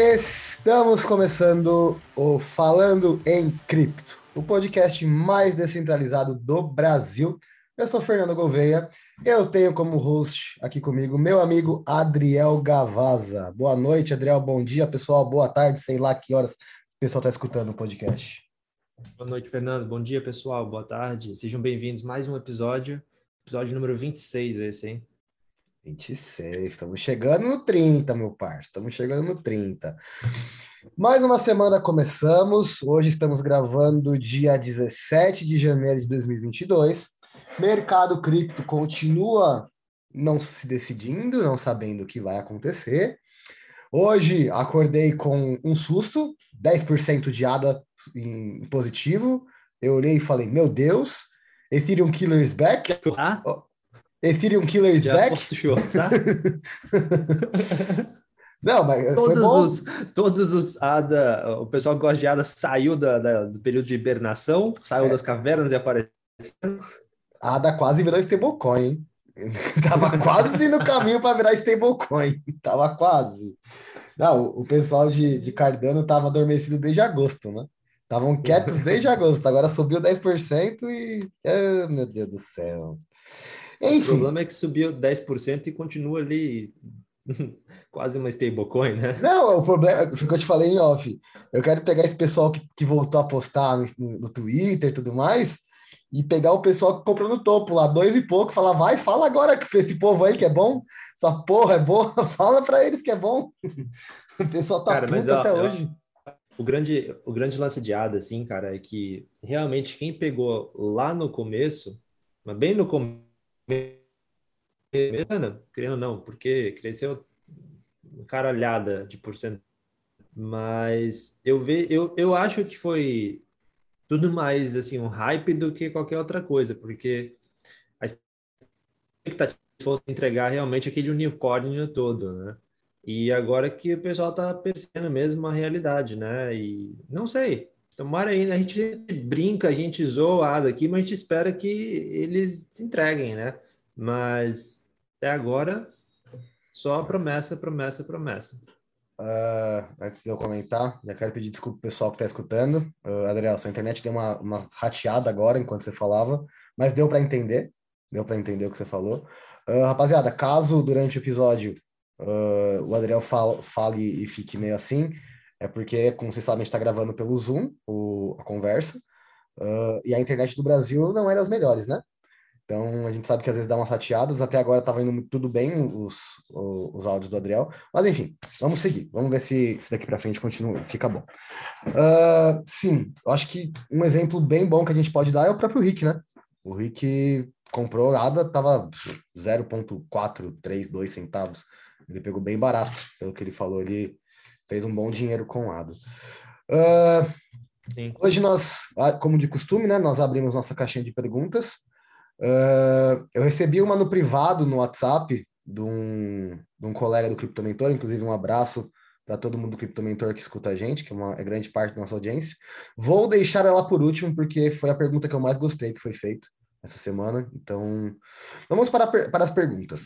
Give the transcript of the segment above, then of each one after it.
Estamos começando o Falando em Cripto, o podcast mais descentralizado do Brasil. Eu sou Fernando Gouveia. Eu tenho como host aqui comigo meu amigo Adriel Gavaza. Boa noite, Adriel. Bom dia, pessoal. Boa tarde, sei lá que horas o pessoal está escutando o podcast. Boa noite, Fernando. Bom dia, pessoal. Boa tarde. Sejam bem-vindos mais um episódio. Episódio número 26, esse, hein? 26, estamos chegando no 30, meu parceiro, estamos chegando no 30. Mais uma semana começamos, hoje estamos gravando dia 17 de janeiro de 2022. Mercado cripto continua não se decidindo, não sabendo o que vai acontecer. Hoje acordei com um susto, 10% de ADA em positivo. Eu olhei e falei, meu Deus, Ethereum Killer is back. Ah? Ethereum Killer is Já back. Posso chorar? Não, mas todos os, todos os ADA, o pessoal que gosta de ADA saiu da, da, do período de hibernação, saiu é. das cavernas e apareceu. ADA quase virou stablecoin, hein? Tava quase no caminho para virar stablecoin. Tava quase. Não, o pessoal de, de Cardano tava adormecido desde agosto, né? Estavam quietos desde agosto, agora subiu 10% e. Oh, meu Deus do céu. Enfim. O problema é que subiu 10% e continua ali quase uma stablecoin, né? Não, o problema, foi o que eu te falei em off. Eu quero pegar esse pessoal que, que voltou a postar no, no Twitter e tudo mais, e pegar o pessoal que comprou no topo lá, dois e pouco, falar, vai, fala agora que esse povo aí que é bom, essa porra é boa, fala para eles que é bom. o pessoal tá cara, puto mas, ó, até hoje. O grande, o grande lance de ADA, assim, cara, é que realmente quem pegou lá no começo, mas bem no começo, querendo não, porque cresceu caralhada de porcento. Mas eu, ve, eu, eu acho que foi tudo mais assim um hype do que qualquer outra coisa, porque a expectativa fosse entregar realmente aquele unicórnio todo, né? E agora que o pessoal tá percebendo mesmo a realidade, né? E não sei, tomara aí, né? A gente brinca, a gente zoa aqui, mas a gente espera que eles se entreguem, né? Mas até agora, só promessa, promessa, promessa. Uh, antes de eu comentar, já quero pedir desculpa pro pessoal que está escutando. Uh, Adriel, sua internet deu uma, uma rateada agora enquanto você falava, mas deu para entender. Deu para entender o que você falou. Uh, rapaziada, caso durante o episódio o Adriel fala, fale e fique meio assim, é porque, como vocês sabem, a gente está gravando pelo Zoom o, a conversa, e a internet do Brasil não é das melhores, né? Então, a gente sabe que às vezes dá umas rateadas. Até agora estava indo tudo bem os, os, os, áudios do Adriel. Mas, enfim, vamos seguir. Vamos ver se, se daqui para frente continua, fica bom. Uh, sim, eu acho que um exemplo bem bom que a gente pode dar é o próprio Rick, né? O Rick comprou ADA, estava 0,432 centavos. Ele pegou bem barato, pelo que ele falou. Ele fez um bom dinheiro com ADA. Uh, hoje nós, ah, como de costume, né? Nós abrimos nossa caixinha de perguntas. Uh, eu recebi uma no privado, no WhatsApp, de um, de um colega do Criptomentor, inclusive um abraço para todo mundo do Criptomentor que escuta a gente, que é uma é grande parte da nossa audiência. Vou deixar ela por último, porque foi a pergunta que eu mais gostei que foi feita essa semana. Então, vamos para, para as perguntas.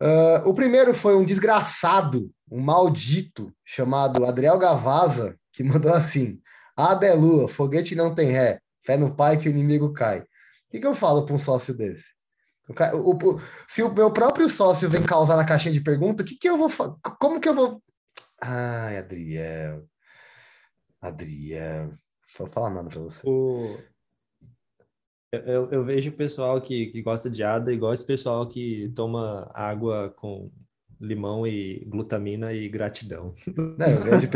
Uh, o primeiro foi um desgraçado, um maldito, chamado Adriel Gavaza, que mandou assim: Adelua, foguete não tem ré, fé no pai que o inimigo cai. O que, que eu falo para um sócio desse? O, o, se o meu próprio sócio vem causar na caixinha de pergunta, o que, que eu vou Como que eu vou. Ai, Adriel. Adriel. Não vou falar nada para você. O... Eu, eu, vejo o pessoal que, que gosta de ADA igual esse pessoal que toma água com limão e glutamina e gratidão. Não, eu, vejo,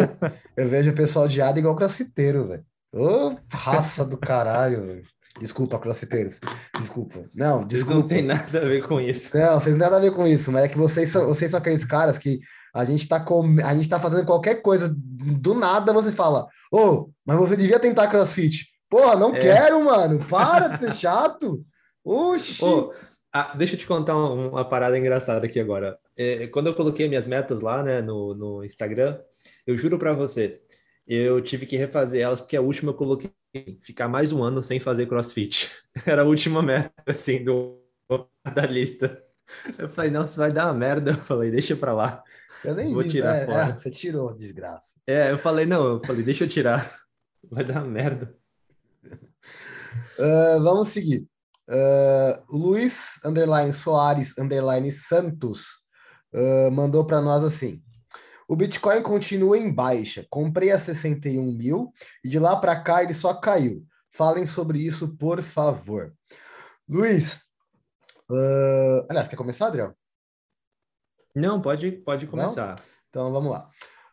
eu vejo o pessoal de ADA igual crossfiteiro, velho. Ô, raça do caralho, velho. Desculpa, crossfiteiros. Desculpa. Não, desculpa. Não tem nada a ver com isso. Não, vocês nada a ver com isso, mas é que vocês são, vocês são aqueles caras que a gente tá com, a gente tá fazendo qualquer coisa, do nada você fala, ô, oh, mas você devia tentar crossfit. Porra, não é. quero, mano. Para de ser chato. Oxi. Oh, ah, deixa eu te contar uma, uma parada engraçada aqui agora. É, quando eu coloquei minhas metas lá, né, no, no Instagram, eu juro para você, eu tive que refazer elas porque a última eu coloquei ficar mais um ano sem fazer crossfit. Era a última meta, assim, do, da lista. Eu falei, nossa, vai dar uma merda. Eu falei, deixa pra lá. Eu nem Vou vi, tirar é, fora. é, você tirou, desgraça. É, eu falei, não, eu falei, deixa eu tirar. Vai dar uma merda. Ah, vamos seguir. Ah, Luiz underline Soares underline Santos ah, mandou para nós assim. O Bitcoin continua em baixa. Comprei a 61 mil e de lá para cá ele só caiu. Falem sobre isso, por favor. Luiz, ah, aliás, quer começar, Adriel? Não, pode, pode começar. Então vamos lá.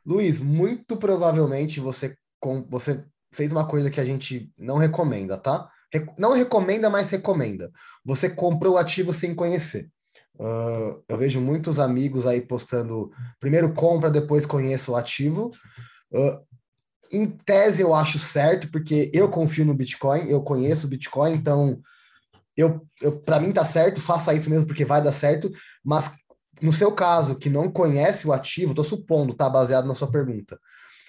Luiz, muito provavelmente você, com, você fez uma coisa que a gente não recomenda, tá? Re- não recomenda, mas recomenda. Você comprou o ativo sem conhecer. Ah, eu vejo muitos amigos aí postando primeiro compra, depois conheça o ativo. Ah, em tese eu acho certo, porque eu confio no Bitcoin, eu conheço o Bitcoin, então eu, eu para mim tá certo, faça isso mesmo porque vai dar certo, mas no seu caso, que não conhece o ativo, tô supondo, tá? Baseado na sua pergunta,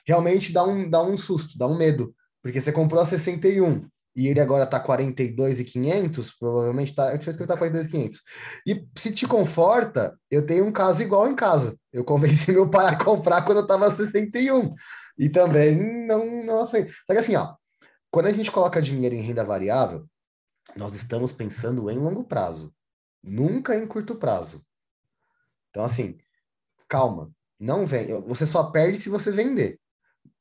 realmente dá um, dá um susto, dá um medo, porque você comprou a 61 e ele agora tá 42,500, provavelmente tá, eu escrever tá 42,500. E se te conforta, eu tenho um caso igual em casa. Eu convenci meu pai a comprar quando eu tava 61 e também não não afei. Só que assim, ó, quando a gente coloca dinheiro em renda variável, nós estamos pensando em longo prazo, nunca em curto prazo. Então, assim, calma, não vem. Você só perde se você vender.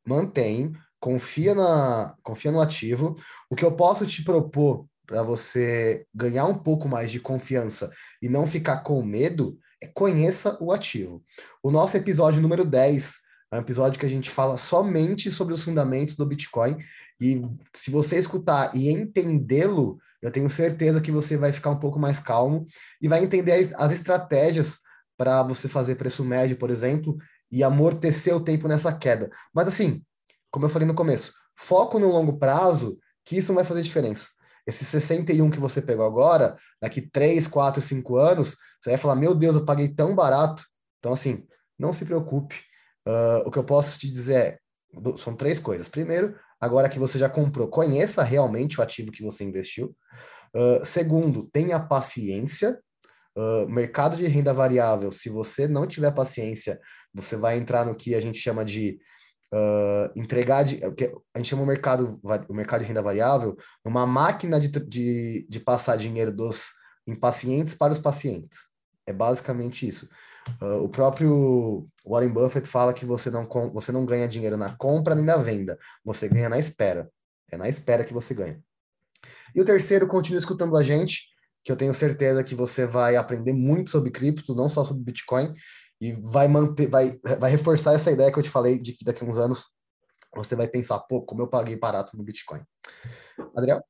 Mantém, confia na, confia no ativo. O que eu posso te propor para você ganhar um pouco mais de confiança e não ficar com medo é conheça o ativo. O nosso episódio número 10 é um episódio que a gente fala somente sobre os fundamentos do Bitcoin. E se você escutar e entendê-lo, eu tenho certeza que você vai ficar um pouco mais calmo e vai entender as, as estratégias para você fazer preço médio, por exemplo, e amortecer o tempo nessa queda. Mas assim, como eu falei no começo, foco no longo prazo, que isso não vai fazer diferença. Esse 61 que você pegou agora, daqui 3, 4, 5 anos, você vai falar: Meu Deus, eu paguei tão barato. Então, assim, não se preocupe. Uh, o que eu posso te dizer é: são três coisas. Primeiro, agora que você já comprou, conheça realmente o ativo que você investiu. Uh, segundo, tenha paciência. Uh, mercado de renda variável, se você não tiver paciência, você vai entrar no que a gente chama de uh, entregar de, a gente chama o mercado o mercado de renda variável uma máquina de, de, de passar dinheiro dos impacientes para os pacientes. É basicamente isso. Uh, o próprio Warren Buffett fala que você não, você não ganha dinheiro na compra nem na venda, você ganha na espera. É na espera que você ganha. E o terceiro, continue escutando a gente que eu tenho certeza que você vai aprender muito sobre cripto, não só sobre Bitcoin, e vai manter, vai, vai reforçar essa ideia que eu te falei de que daqui a uns anos você vai pensar, pô, como eu paguei barato no Bitcoin. Adriel?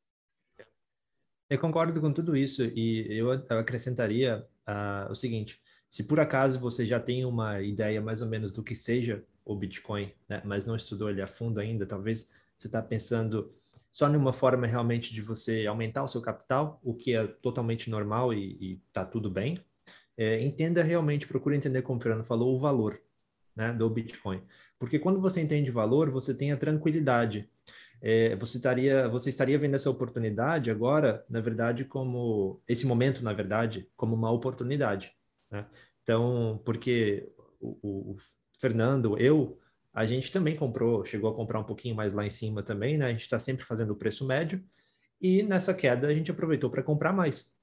Eu concordo com tudo isso e eu acrescentaria uh, o seguinte: se por acaso você já tem uma ideia mais ou menos do que seja o Bitcoin, né, mas não estudou ele a fundo ainda, talvez você está pensando só numa forma realmente de você aumentar o seu capital, o que é totalmente normal e está tudo bem. É, entenda realmente, procure entender, como o Fernando falou, o valor né, do Bitcoin. Porque quando você entende valor, você tem a tranquilidade. É, você, estaria, você estaria vendo essa oportunidade agora, na verdade, como esse momento, na verdade, como uma oportunidade. Né? Então, porque o, o, Fernando, eu, a gente também comprou, chegou a comprar um pouquinho mais lá em cima também, né? A gente está sempre fazendo o preço médio e nessa queda a gente aproveitou para comprar mais.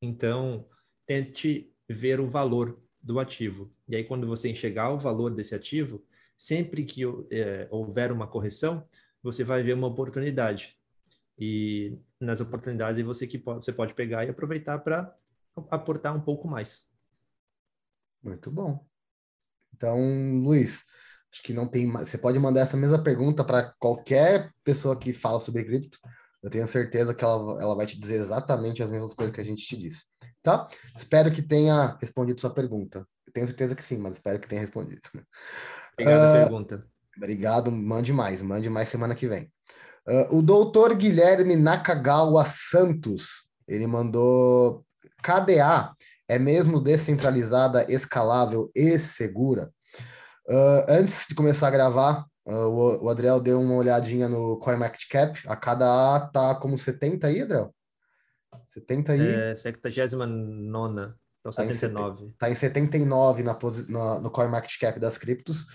Então, tente ver o valor do ativo. E aí, quando você enxergar o valor desse ativo, sempre que é, houver uma correção, você vai ver uma oportunidade. E nas oportunidades você que pode, você pode pegar e aproveitar para aportar um pouco mais. Muito bom. Então, Luiz, Acho que não tem. Você pode mandar essa mesma pergunta para qualquer pessoa que fala sobre cripto. Eu tenho certeza que ela, ela vai te dizer exatamente as mesmas coisas que a gente te disse. Tá? Espero que tenha respondido sua pergunta. Eu tenho certeza que sim, mas espero que tenha respondido. Obrigado uh, pergunta. Obrigado, mande mais, mande mais semana que vem. Uh, o doutor Guilherme Nakagawa Santos, ele mandou KDA é mesmo descentralizada, escalável e segura? Uh, antes de começar a gravar, uh, o, o Adriel deu uma olhadinha no CoinMarketCap. A cada A tá como 70 aí, Adriel? 70 aí? É, 79 Então, 79. Está em, 79 na, na, no CoinMarketCap das criptos.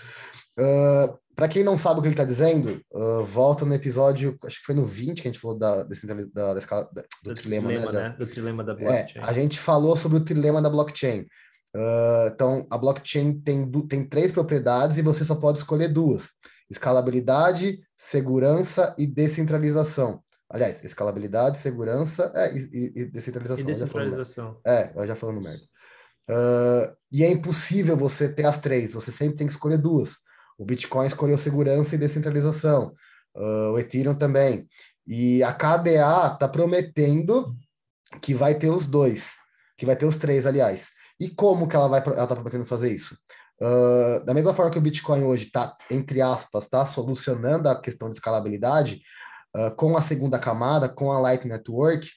Uh, para quem não sabe o que ele está dizendo, uh, volta no episódio, acho que foi no 20 que a gente falou da, da, da, escala, da do, do, trilema, trilema né? né? Do trilema da é, blockchain. É, a gente falou sobre o trilema da blockchain. Uh, então, a blockchain tem, tem três propriedades e você só pode escolher duas: escalabilidade, segurança e descentralização. Aliás, escalabilidade, segurança é, e, e, descentralização. E descentralização. é, eu já falando merda. Uh, e é impossível você ter as três, você sempre tem que escolher duas. O Bitcoin escolheu segurança e descentralização, uh, o Ethereum também. E a KDA está prometendo que vai ter os dois, que vai ter os três, aliás. E como que ela vai ela está prometendo fazer isso? Uh, da mesma forma que o Bitcoin hoje está, entre aspas, tá solucionando a questão de escalabilidade, uh, com a segunda camada, com a Light Network,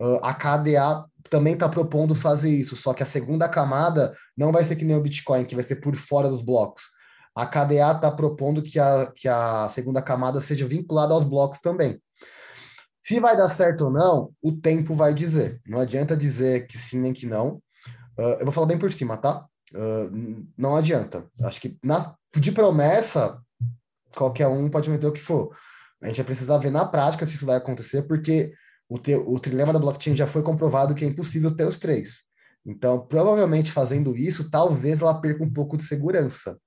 uh, a KDA também está propondo fazer isso, só que a segunda camada não vai ser que nem o Bitcoin, que vai ser por fora dos blocos. A KDA está propondo que a, que a segunda camada seja vinculada aos blocos também. Se vai dar certo ou não, o tempo vai dizer. Não adianta dizer que sim nem que não. Uh, eu vou falar bem por cima, tá? Uh, não adianta. Acho que na, de promessa, qualquer um pode meter o que for. A gente vai precisar ver na prática se isso vai acontecer, porque o, te, o trilema da blockchain já foi comprovado que é impossível ter os três. Então, provavelmente fazendo isso, talvez ela perca um pouco de segurança.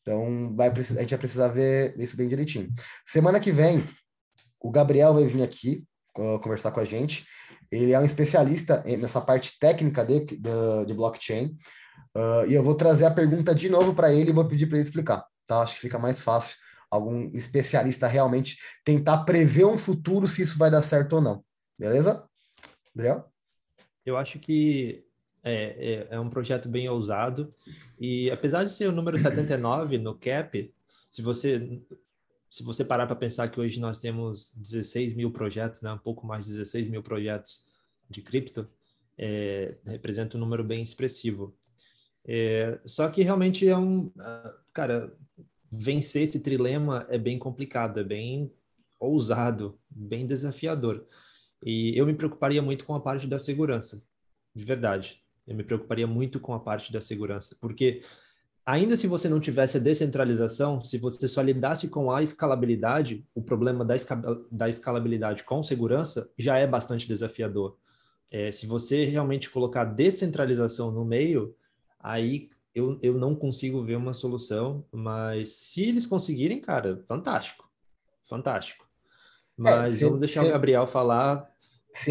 Então, vai, a gente vai precisar ver isso bem direitinho. Semana que vem, o Gabriel vai vir aqui conversar com a gente. Ele é um especialista nessa parte técnica de, de, de blockchain. Uh, e eu vou trazer a pergunta de novo para ele e vou pedir para ele explicar. Tá? Acho que fica mais fácil algum especialista realmente tentar prever um futuro se isso vai dar certo ou não. Beleza? Gabriel? Eu acho que é, é, é, um projeto bem ousado e apesar de ser o número 79 no CAP, se você se você parar para pensar que hoje nós temos 16 mil projetos, né, um pouco mais de 16 mil projetos de cripto, é, representa um número bem expressivo. É, só que realmente é um. Ah, cara, vencer esse trilema é bem complicado, é bem ousado, bem desafiador. E eu me preocuparia muito com a parte da segurança, de verdade. Eu me preocuparia muito com a parte da segurança, porque ainda se você não tivesse a descentralização, se você só lidasse com a escalabilidade, o problema da, esca da escalabilidade com segurança já é bastante desafiador. É, se você realmente colocar descentralização no meio, aí eu, eu não consigo ver uma solução, mas se eles conseguirem, cara, fantástico. Fantástico. É, mas é, se, vamos deixar se, o Gabriel falar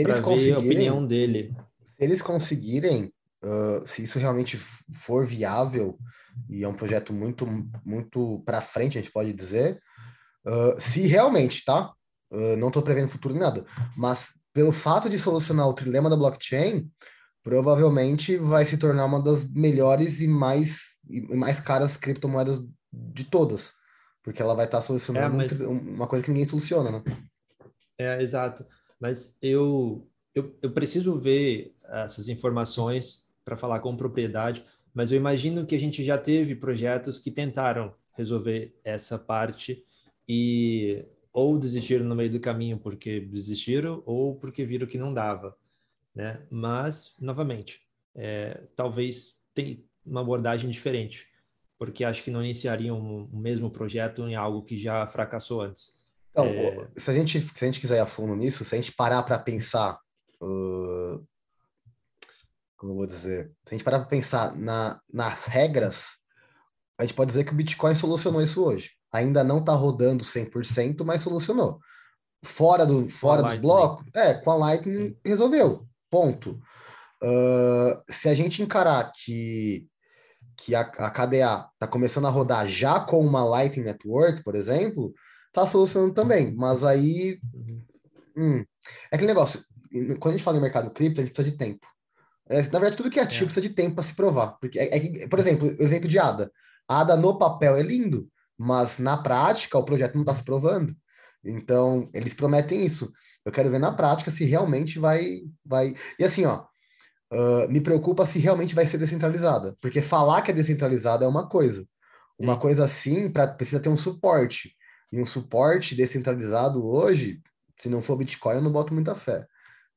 para ver a opinião dele. Se eles conseguirem, uh, se isso realmente for viável, e é um projeto muito, muito para frente, a gente pode dizer, uh, se realmente, tá? Uh, não estou prevendo futuro nada, mas pelo fato de solucionar o trilema da blockchain, provavelmente vai se tornar uma das melhores e mais, e mais caras criptomoedas de todas, porque ela vai estar tá solucionando é, mas... uma coisa que ninguém soluciona, né? É, exato. Mas eu, eu, eu preciso ver essas informações para falar com propriedade, mas eu imagino que a gente já teve projetos que tentaram resolver essa parte e ou desistiram no meio do caminho porque desistiram ou porque viram que não dava né? Mas, novamente, é, talvez tenha uma abordagem diferente, porque acho que não iniciariam o mesmo projeto em algo que já fracassou antes. Então, é... se, a gente, se a gente quiser ir a fundo nisso, se a gente parar para pensar, uh, como eu vou dizer, se a gente parar para pensar na, nas regras, a gente pode dizer que o Bitcoin solucionou isso hoje. Ainda não está rodando 100%, mas solucionou. Fora, do, fora dos blocos, é, com a Lightning Sim. resolveu. Ponto. Uh, se a gente encarar que, que a, a KDA está começando a rodar já com uma Lightning Network, por exemplo, está solucionando também. Mas aí. Hum, é aquele negócio. Quando a gente fala em mercado cripto, a gente precisa de tempo. É, na verdade, tudo que é ativo é. precisa de tempo para se provar. Porque é, é, por exemplo, o exemplo de ADA. A ADA no papel é lindo, mas na prática o projeto não está se provando. Então, eles prometem isso. Eu quero ver na prática se realmente vai. vai... E assim, ó, uh, me preocupa se realmente vai ser descentralizada. Porque falar que é descentralizada é uma coisa. Uma coisa assim pra, precisa ter um suporte. E um suporte descentralizado hoje, se não for Bitcoin, eu não boto muita fé.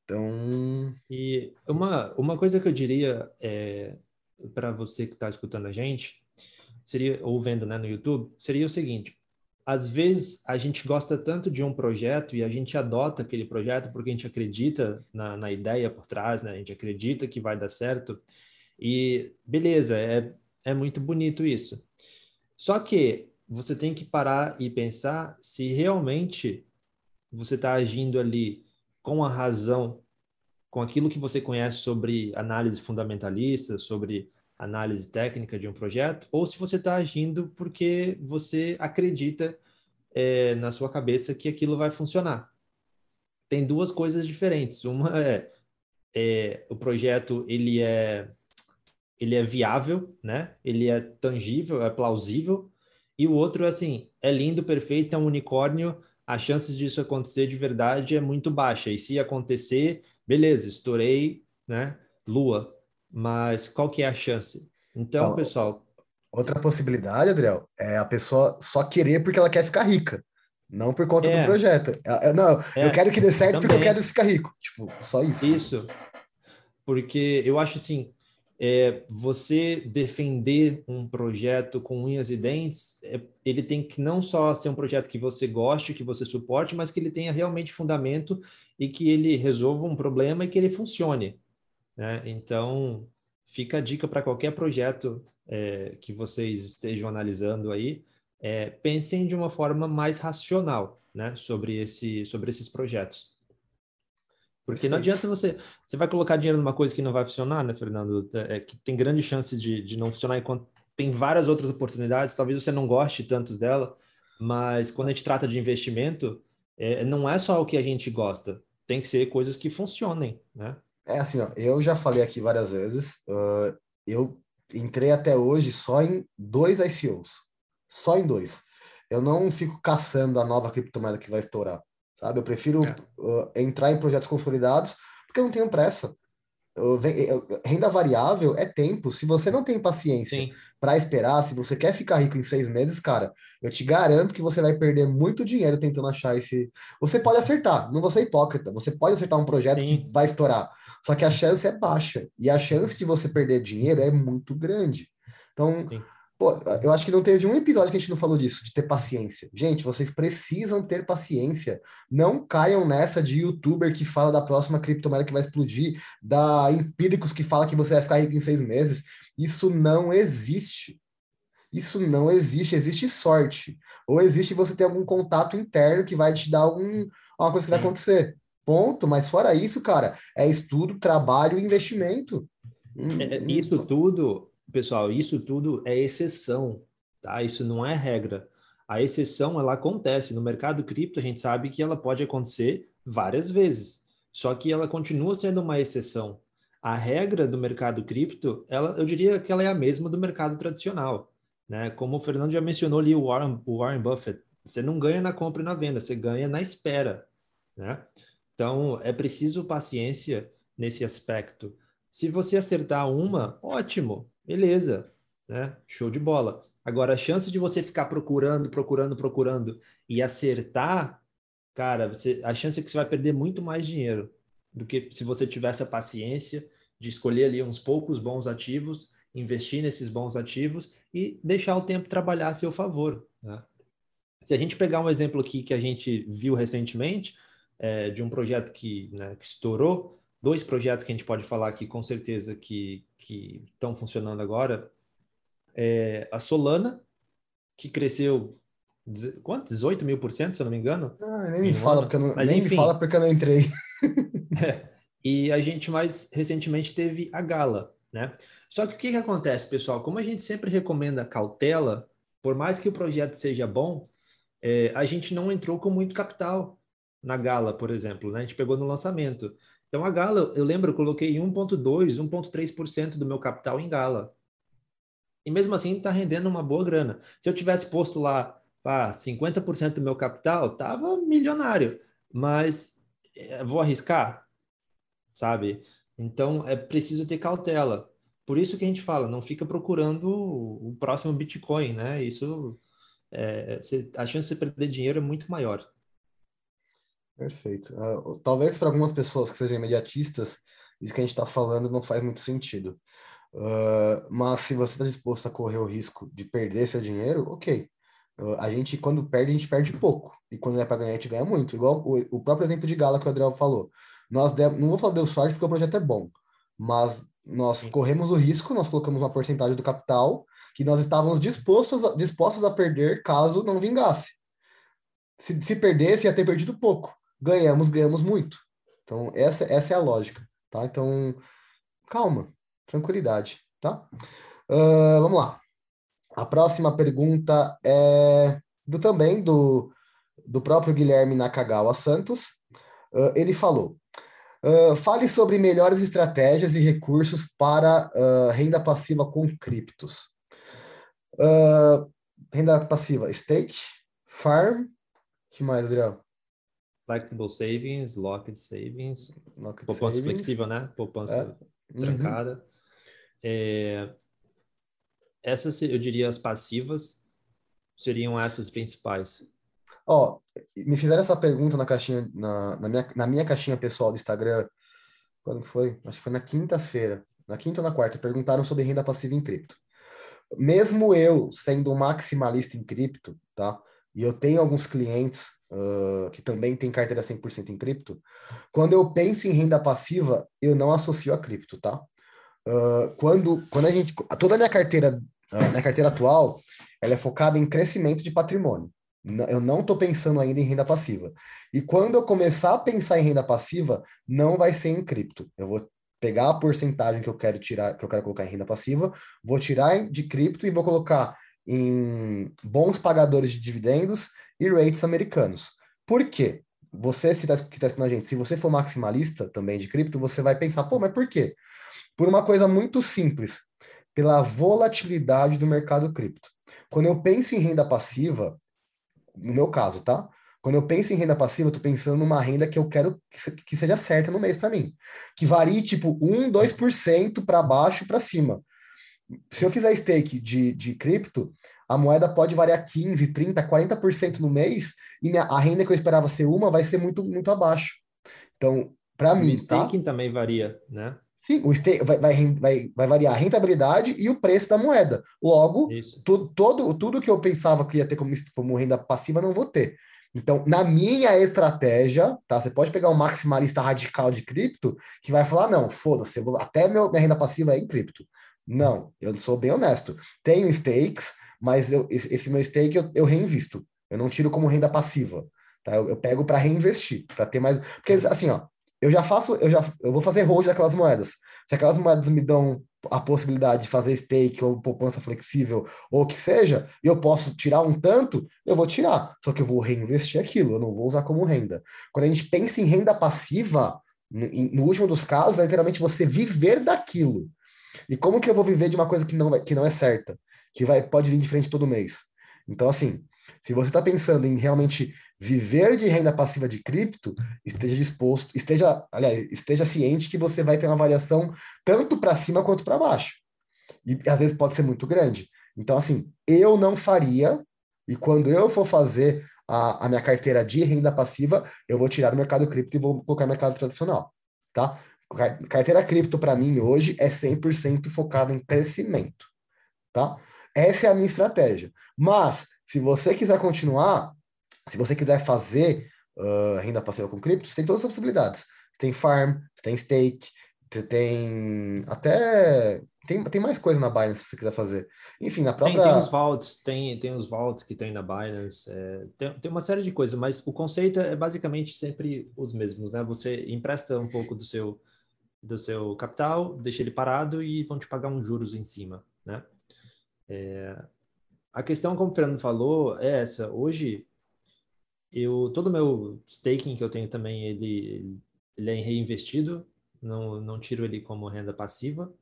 Então. E uma, uma coisa que eu diria é, para você que está escutando a gente, seria, ou vendo né, no YouTube, seria o seguinte: às vezes a gente gosta tanto de um projeto e a gente adota aquele projeto porque a gente acredita na, na ideia por trás, né? A gente acredita que vai dar certo. E beleza, é, é muito bonito isso. Só que você tem que parar e pensar se realmente você está agindo ali com a razão, com aquilo que você conhece sobre análise fundamentalista, sobre análise técnica de um projeto, ou se você está agindo porque você acredita é, na sua cabeça que aquilo vai funcionar. Tem duas coisas diferentes. Uma é, é, o projeto ele é ele é viável, né? Ele é tangível, é plausível. E o outro é assim, é lindo, perfeito, é um unicórnio. A chance disso acontecer de verdade é muito baixa. E se acontecer, beleza, estourei, né? Lua mas qual que é a chance? Então, então, pessoal. Outra possibilidade, Adriel, é a pessoa só querer porque ela quer ficar rica. Não por conta é. do projeto. Não, é, eu quero que dê certo também. porque eu quero ficar rico. Tipo, só isso. Isso. Porque eu acho assim, é, você defender um projeto com unhas e dentes, é, ele tem que não só ser um projeto que você goste, que você suporte, mas que ele tenha realmente fundamento e que ele resolva um problema e que ele funcione. Né? Então, fica a dica para qualquer projeto é, que vocês estejam analisando aí, é, pensem de uma forma mais racional né? sobre, esse, sobre esses projetos. Porque não adianta você. Você vai colocar dinheiro numa coisa que não vai funcionar, né, Fernando? É, é, que tem grande chance de, de não funcionar enquanto tem várias outras oportunidades. Talvez você não goste tantos dela, mas quando a gente trata de investimento, é, não é só o que a gente gosta. Tem que ser coisas que funcionem, né? É assim, ó, eu já falei aqui várias vezes, uh, eu entrei até hoje só em dois ICOs, só em dois. Eu não fico caçando a nova criptomoeda que vai estourar, sabe? Eu prefiro é. uh, entrar em projetos consolidados porque eu não tenho pressa renda variável é tempo. Se você não tem paciência para esperar, se você quer ficar rico em seis meses, cara, eu te garanto que você vai perder muito dinheiro tentando achar esse. Você pode acertar, não vou ser hipócrita. Você pode acertar um projeto Sim. que vai estourar, só que a chance é baixa e a chance de você perder dinheiro é muito grande. Então, Sim. Pô, eu acho que não teve um episódio que a gente não falou disso, de ter paciência. Gente, vocês precisam ter paciência. Não caiam nessa de youtuber que fala da próxima criptomoeda que vai explodir, da Empíricos que fala que você vai ficar rico em seis meses. Isso não existe. Isso não existe. Existe sorte. Ou existe você ter algum contato interno que vai te dar algum, alguma coisa que vai acontecer. Ponto. Mas fora isso, cara, é estudo, trabalho e investimento. É, isso tudo pessoal, isso tudo é exceção, tá? Isso não é regra. A exceção, ela acontece. No mercado cripto, a gente sabe que ela pode acontecer várias vezes, só que ela continua sendo uma exceção. A regra do mercado cripto, ela, eu diria que ela é a mesma do mercado tradicional, né? Como o Fernando já mencionou ali, o Warren, o Warren Buffett, você não ganha na compra e na venda, você ganha na espera, né? Então, é preciso paciência nesse aspecto. Se você acertar uma, ótimo, beleza, né? Show de bola. Agora, a chance de você ficar procurando, procurando, procurando e acertar, cara, você, a chance é que você vai perder muito mais dinheiro do que se você tivesse a paciência de escolher ali uns poucos bons ativos, investir nesses bons ativos e deixar o tempo trabalhar a seu favor. Né? Se a gente pegar um exemplo aqui que a gente viu recentemente, é, de um projeto que, né, que estourou, dois projetos que a gente pode falar aqui com certeza que que estão funcionando agora. É a Solana, que cresceu quanto? 18 mil por cento, se eu não me engano. Ah, nem me fala, porque eu não, Mas, nem enfim, me fala porque eu não entrei. é, e a gente mais recentemente teve a Gala, né? Só que o que, que acontece, pessoal? Como a gente sempre recomenda cautela, por mais que o projeto seja bom, é, a gente não entrou com muito capital na Gala, por exemplo, né? A gente pegou no lançamento. Então, a Gala, eu lembro, eu coloquei 1,2%, 1,3% do meu capital em Gala. E mesmo assim, está rendendo uma boa grana. Se eu tivesse posto lá ah, 50% do meu capital, tava milionário. Mas é, vou arriscar, sabe? Então, é preciso ter cautela. Por isso que a gente fala, não fica procurando o próximo Bitcoin, né? Isso, é, a chance de perder dinheiro é muito maior. Perfeito. Uh, talvez para algumas pessoas que sejam imediatistas, isso que a gente está falando não faz muito sentido. Uh, mas se você está disposto a correr o risco de perder seu dinheiro, ok. Uh, a gente, quando perde, a gente perde pouco. E quando é para ganhar, a gente ganha muito. Igual o, o, próprio exemplo de Gala que o Adriel falou. Nós demos, não vou falar deu sorte porque o projeto é bom, mas nós corremos o risco, nós colocamos uma porcentagem do capital que nós estávamos dispostos a, dispostos a perder caso não vingasse. Se, se perdesse, ia ter perdido pouco. Ganhamos, ganhamos muito. Então, essa, essa é a lógica, tá? Então, calma, tranquilidade, tá? Uh, vamos lá. A próxima pergunta é do também do, do próprio Guilherme Nakagawa Santos. Uh, ele falou: uh, fale sobre melhores estratégias e recursos para renda passiva com criptos. renda passiva, stake, farm, que mais, Adriano? Flexible savings, locked savings, locked poupança savings. flexível, né? Poupança é. trancada. Uhum. É, essas, eu diria, as passivas seriam essas principais. Ó, me fizeram essa pergunta na caixinha, na, na, minha, na minha caixinha pessoal do Instagram, quando foi? Acho que foi na quinta-feira, na quinta ou na quarta, perguntaram sobre renda passiva em cripto. Mesmo eu sendo um maximalista em cripto, tá? E eu tenho alguns clientes uh, que também têm carteira 100% em cripto. Quando eu penso em renda passiva, eu não associo a cripto, tá? Uh, quando, quando a gente. Toda a minha carteira, a minha carteira atual, ela é focada em crescimento de patrimônio. Eu não estou pensando ainda em renda passiva. E quando eu começar a pensar em renda passiva, não vai ser em cripto. Eu vou pegar a porcentagem que eu quero tirar, que eu quero colocar em renda passiva, vou tirar de cripto e vou colocar em bons pagadores de dividendos e rates americanos. Por quê? Você se tá, que está escutando a gente, se você for maximalista também de cripto, você vai pensar, pô, mas por quê? Por uma coisa muito simples, pela volatilidade do mercado cripto. Quando eu penso em renda passiva, no meu caso, tá? Quando eu penso em renda passiva, eu tô pensando numa renda que eu quero que seja certa no mês para mim. Que varie tipo 1, 2% para baixo e para cima. Se eu fizer stake de, de cripto, a moeda pode variar 15, 30, 40% no mês e minha, a renda que eu esperava ser uma vai ser muito, muito abaixo. Então, para mim. O tá? staking tá? também varia, né? Sim, o stake vai, vai, vai, vai variar a rentabilidade e o preço da moeda. Logo, tu, todo, tudo que eu pensava que ia ter como, como renda passiva, não vou ter. Então, na minha estratégia, tá? Você pode pegar um maximalista radical de cripto que vai falar: não, foda-se, até meu, minha renda passiva é em cripto. Não, eu sou bem honesto. Tenho stakes, mas eu, esse meu stake eu, eu, reinvisto. Eu não tiro como renda passiva. Tá? Eu, eu pego para reinvestir, para ter mais. Porque assim, ó, eu já faço, eu já eu vou fazer hold daquelas moedas. Se aquelas moedas me dão a possibilidade de fazer stake ou poupança flexível ou o que seja, e eu posso tirar um tanto, eu vou tirar. Só que eu vou reinvestir aquilo, eu não vou usar como renda. Quando a gente pensa em renda passiva, no, no último dos casos, é literalmente você viver daquilo. E como que eu vou viver de uma coisa que não, vai, que não é certa? Que vai, pode vir de frente todo mês. Então, assim, se você está pensando em realmente viver de renda passiva de cripto, esteja disposto, esteja, aliás, esteja ciente que você vai ter uma variação tanto para cima quanto para baixo. E às vezes pode ser muito grande. Então, assim, eu não faria, e quando eu for fazer a, a minha carteira de renda passiva, eu vou tirar do mercado cripto e vou colocar no mercado tradicional, tá? Carteira cripto para mim hoje é 100% focada em crescimento, tá? Essa é a minha estratégia. Mas se você quiser continuar, se você quiser fazer uh, renda passiva com cripto, você tem todas as possibilidades. Você tem farm, você tem stake, você tem até tem, tem mais coisa na Binance se você quiser fazer. Enfim, na própria. Tem, tem os vaults, tem, tem os vaults que tem na Binance, é, tem, tem uma série de coisas, mas o conceito é basicamente sempre os mesmos, né? Você empresta um pouco do seu do seu capital, deixa ele parado e vão te pagar uns juros em cima, né? É, a questão, como o Fernando falou, é essa. Hoje, eu todo meu staking que eu tenho também, ele, ele é reinvestido, não, não tiro ele como renda passiva.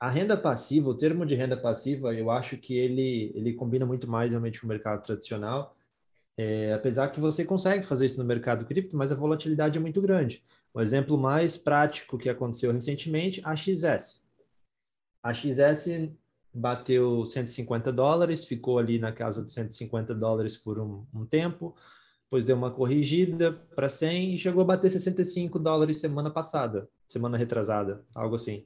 A renda passiva, o termo de renda passiva, eu acho que ele, ele combina muito mais realmente com o mercado tradicional, é, apesar que você consegue fazer isso no mercado cripto, mas a volatilidade é muito grande. O exemplo mais prático que aconteceu recentemente, a XS. A XS bateu 150 dólares, ficou ali na casa dos 150 dólares por um, um tempo, depois deu uma corrigida para 100 e chegou a bater 65 dólares semana passada, semana retrasada, algo assim.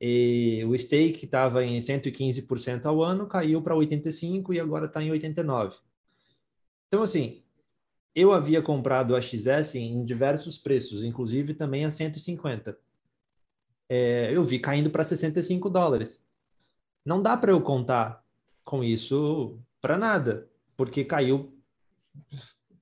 E o stake estava em 115% ao ano, caiu para 85 e agora está em 89. Então, assim, eu havia comprado a XS em diversos preços, inclusive também a 150. É, eu vi caindo para 65 dólares. Não dá para eu contar com isso para nada, porque caiu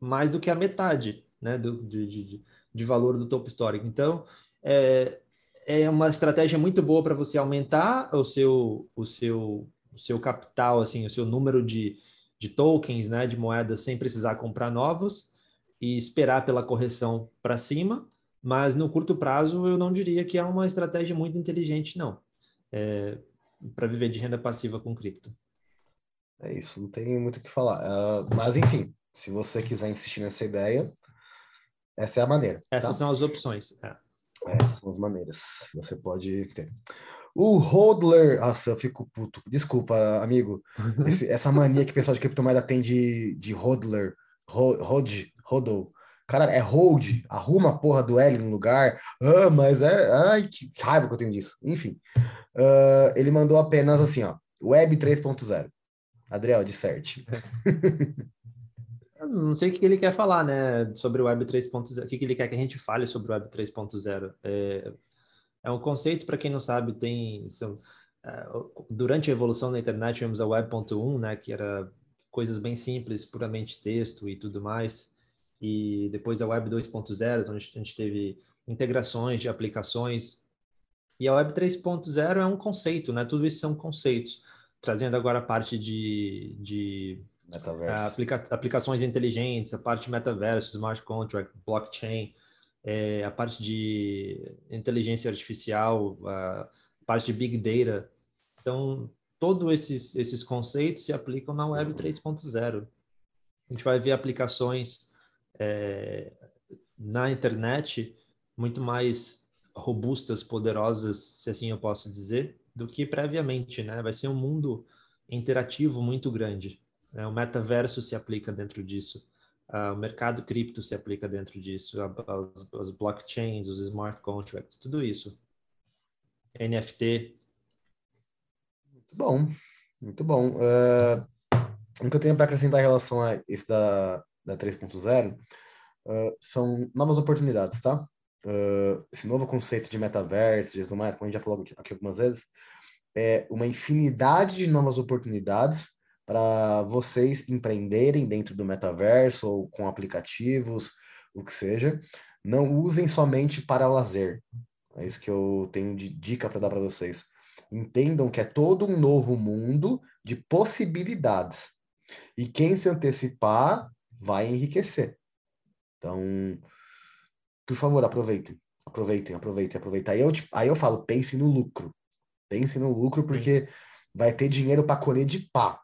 mais do que a metade né, do, de, de, de valor do topo histórico. Então, é, é uma estratégia muito boa para você aumentar o seu, o seu, o seu capital, assim, o seu número de, de tokens, né, de moedas, sem precisar comprar novos e esperar pela correção para cima. Mas no curto prazo, eu não diria que é uma estratégia muito inteligente, não, é, para viver de renda passiva com cripto. É isso, não tem muito o que falar. Uh, mas, enfim, se você quiser insistir nessa ideia, essa é a maneira. Essas tá? são as opções. É. Essas são as maneiras. Você pode ter. O hodler, nossa, eu fico puto. Desculpa, amigo. Esse, essa mania que o pessoal de criptomoeda tem de, de hodler, hold, hodl. Cara, é hold, arruma a porra do L no lugar. Ah, mas é. Ai, que raiva que eu tenho disso. Enfim. Uh, ele mandou apenas assim, ó. Web 3.0. Adriel, disserte. não sei o que ele quer falar, né, sobre o Web 3.0, o que ele quer que a gente fale sobre o Web 3.0. É, é um conceito, para quem não sabe, tem... São, é, durante a evolução da internet, tivemos a Web.1, né, que era coisas bem simples, puramente texto e tudo mais, e depois a Web 2.0, então a gente, a gente teve integrações de aplicações, e a Web 3.0 é um conceito, né, tudo isso são conceitos, trazendo agora a parte de, de Aplica aplicações inteligentes, a parte de metaverso, smart contract, blockchain, é, a parte de inteligência artificial, a parte de big data. Então, todos esses, esses conceitos se aplicam na Web 3.0. A gente vai ver aplicações é, na internet muito mais robustas, poderosas, se assim eu posso dizer, do que previamente, né? Vai ser um mundo interativo muito grande. Né? O metaverso se aplica dentro disso. Uh, o mercado cripto se aplica dentro disso, as, as blockchains, os smart contracts, tudo isso. NFT. Muito bom, muito bom. Uh, o que eu tenho para acrescentar em relação a isso da, da 3.0 uh, são novas oportunidades, tá? Uh, esse novo conceito de metaverso, como a gente já falou aqui algumas vezes, é uma infinidade de novas oportunidades para vocês empreenderem dentro do metaverso ou com aplicativos, o que seja. Não usem somente para lazer. É isso que eu tenho de dica para dar para vocês. Entendam que é todo um novo mundo de possibilidades. E quem se antecipar vai enriquecer. Então, por favor, aproveitem. Aproveitem, aproveitem, aproveitem. Aí eu, aí eu falo, pense no lucro. Pense no lucro, porque Sim. vai ter dinheiro para colher de pá.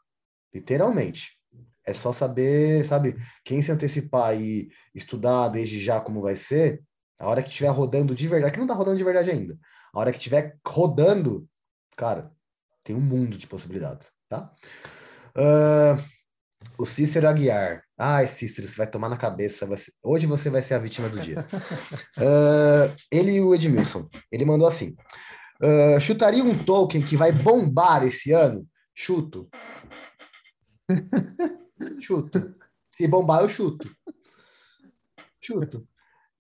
Literalmente. É só saber, sabe, quem se antecipar e estudar desde já como vai ser, a hora que estiver rodando de verdade, que não tá rodando de verdade ainda, a hora que estiver rodando, cara, tem um mundo de possibilidades, tá? Uh, o Cícero Aguiar. Ai, Cícero, você vai tomar na cabeça. Ser... Hoje você vai ser a vítima do dia. Uh, ele e o Edmilson. Ele mandou assim: uh, chutaria um token que vai bombar esse ano? Chuto. chuto. Se bombar, eu chuto. Chuto.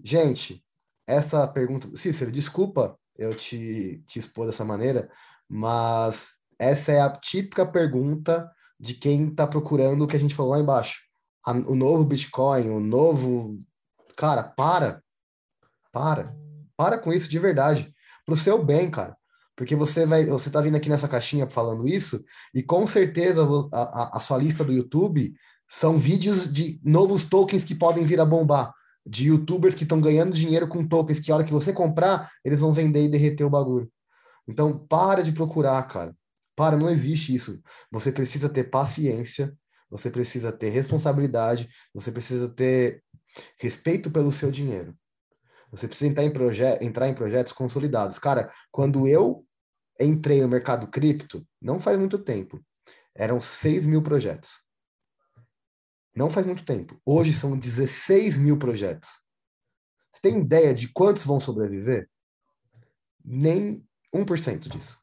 Gente, essa pergunta. Cícero, desculpa eu te, te expor dessa maneira, mas essa é a típica pergunta de quem está procurando o que a gente falou lá embaixo. A, o novo Bitcoin, o novo. Cara, para. Para. Para com isso de verdade. Pro seu bem, cara. Porque você vai, você tá vindo aqui nessa caixinha falando isso, e com certeza a, a, a sua lista do YouTube são vídeos de novos tokens que podem vir a bombar, de youtubers que estão ganhando dinheiro com tokens, que a hora que você comprar, eles vão vender e derreter o bagulho. Então, para de procurar, cara. Para, não existe isso. Você precisa ter paciência, você precisa ter responsabilidade, você precisa ter respeito pelo seu dinheiro. Você precisa entrar em, proje entrar em projetos consolidados. Cara, quando eu entrei no mercado cripto, não faz muito tempo, eram 6 mil projetos. Não faz muito tempo. Hoje são 16 mil projetos. Você tem ideia de quantos vão sobreviver? Nem 1% disso.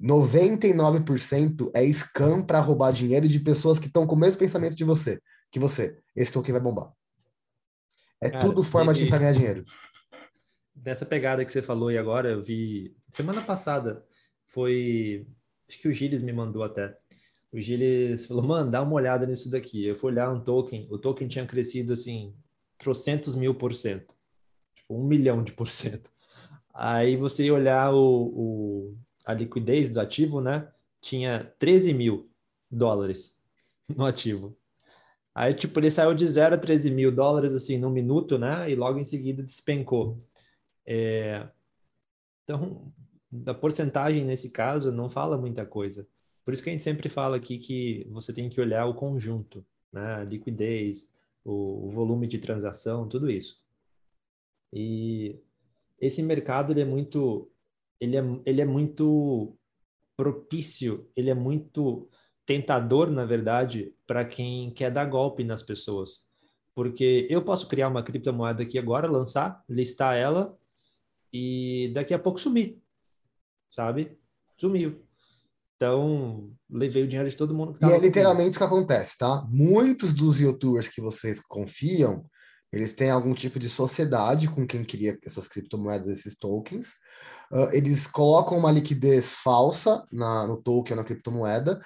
99% é scam para roubar dinheiro de pessoas que estão com o mesmo pensamento de você, que você. Esse token vai bombar. É Cara, tudo forma de tentar ganhar dinheiro. Dessa pegada que você falou e agora, eu vi semana passada, foi. Acho que o Gilles me mandou até. O Gilles falou, mano, dá uma olhada nisso daqui. Eu fui olhar um token, o token tinha crescido assim, trocentos mil por cento. Tipo, um milhão de por cento. Aí você ia olhar o, o, a liquidez do ativo, né? Tinha 13 mil dólares no ativo. Aí, tipo, ele saiu de 0 a 13 mil dólares, assim, num minuto, né? E logo em seguida despencou. É... Então, da porcentagem nesse caso não fala muita coisa. Por isso que a gente sempre fala aqui que você tem que olhar o conjunto, né? A liquidez, o, o volume de transação, tudo isso. E esse mercado ele é muito, ele é, ele é muito propício, ele é muito tentador, na verdade, para quem quer dar golpe nas pessoas. Porque eu posso criar uma criptomoeda aqui agora, lançar, listar ela e daqui a pouco sumir, sabe? Sumiu. Então, levei o dinheiro de todo mundo. e é literalmente isso que acontece, tá? Muitos dos youtubers que vocês confiam, eles têm algum tipo de sociedade com quem cria essas criptomoedas, esses tokens. Uh, eles colocam uma liquidez falsa na, no token, na criptomoeda,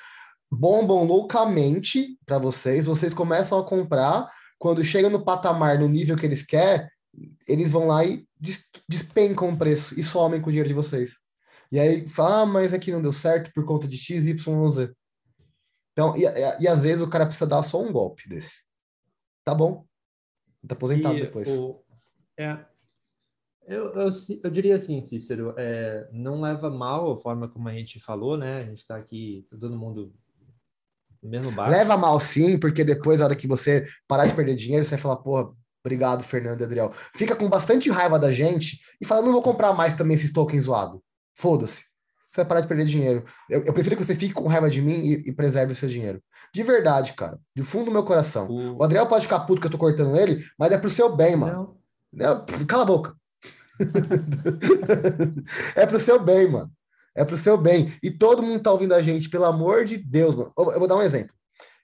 bombam loucamente para vocês, vocês começam a comprar, quando chega no patamar, no nível que eles querem, eles vão lá e despencam o preço e somem com o dinheiro de vocês. E aí fala, ah, mas aqui não deu certo por conta de X, Y, Z. Então, e, e, e às vezes o cara precisa dar só um golpe desse. Tá bom. Tá aposentado e depois. O, é, eu, eu, eu, diria assim, Cícero, é, não leva mal a forma como a gente falou, né? A gente está aqui, todo mundo no mesmo barco. Leva mal sim, porque depois, na hora que você parar de perder dinheiro, você vai falar, porra, obrigado, Fernando e Adriel. Fica com bastante raiva da gente e fala, não vou comprar mais também esses tokens zoados. Foda-se. Você vai parar de perder dinheiro. Eu, eu, prefiro que você fique com raiva de mim e, e, preserve o seu dinheiro. De verdade, cara. Do fundo do meu coração. O, o Adriel pode ficar puto que eu tô cortando ele, mas é pro seu bem, mano. Não. Cala a boca. é pro seu bem, mano. É pro seu bem. E todo mundo tá ouvindo a gente, pelo amor de Deus, mano. Eu, eu vou dar um exemplo.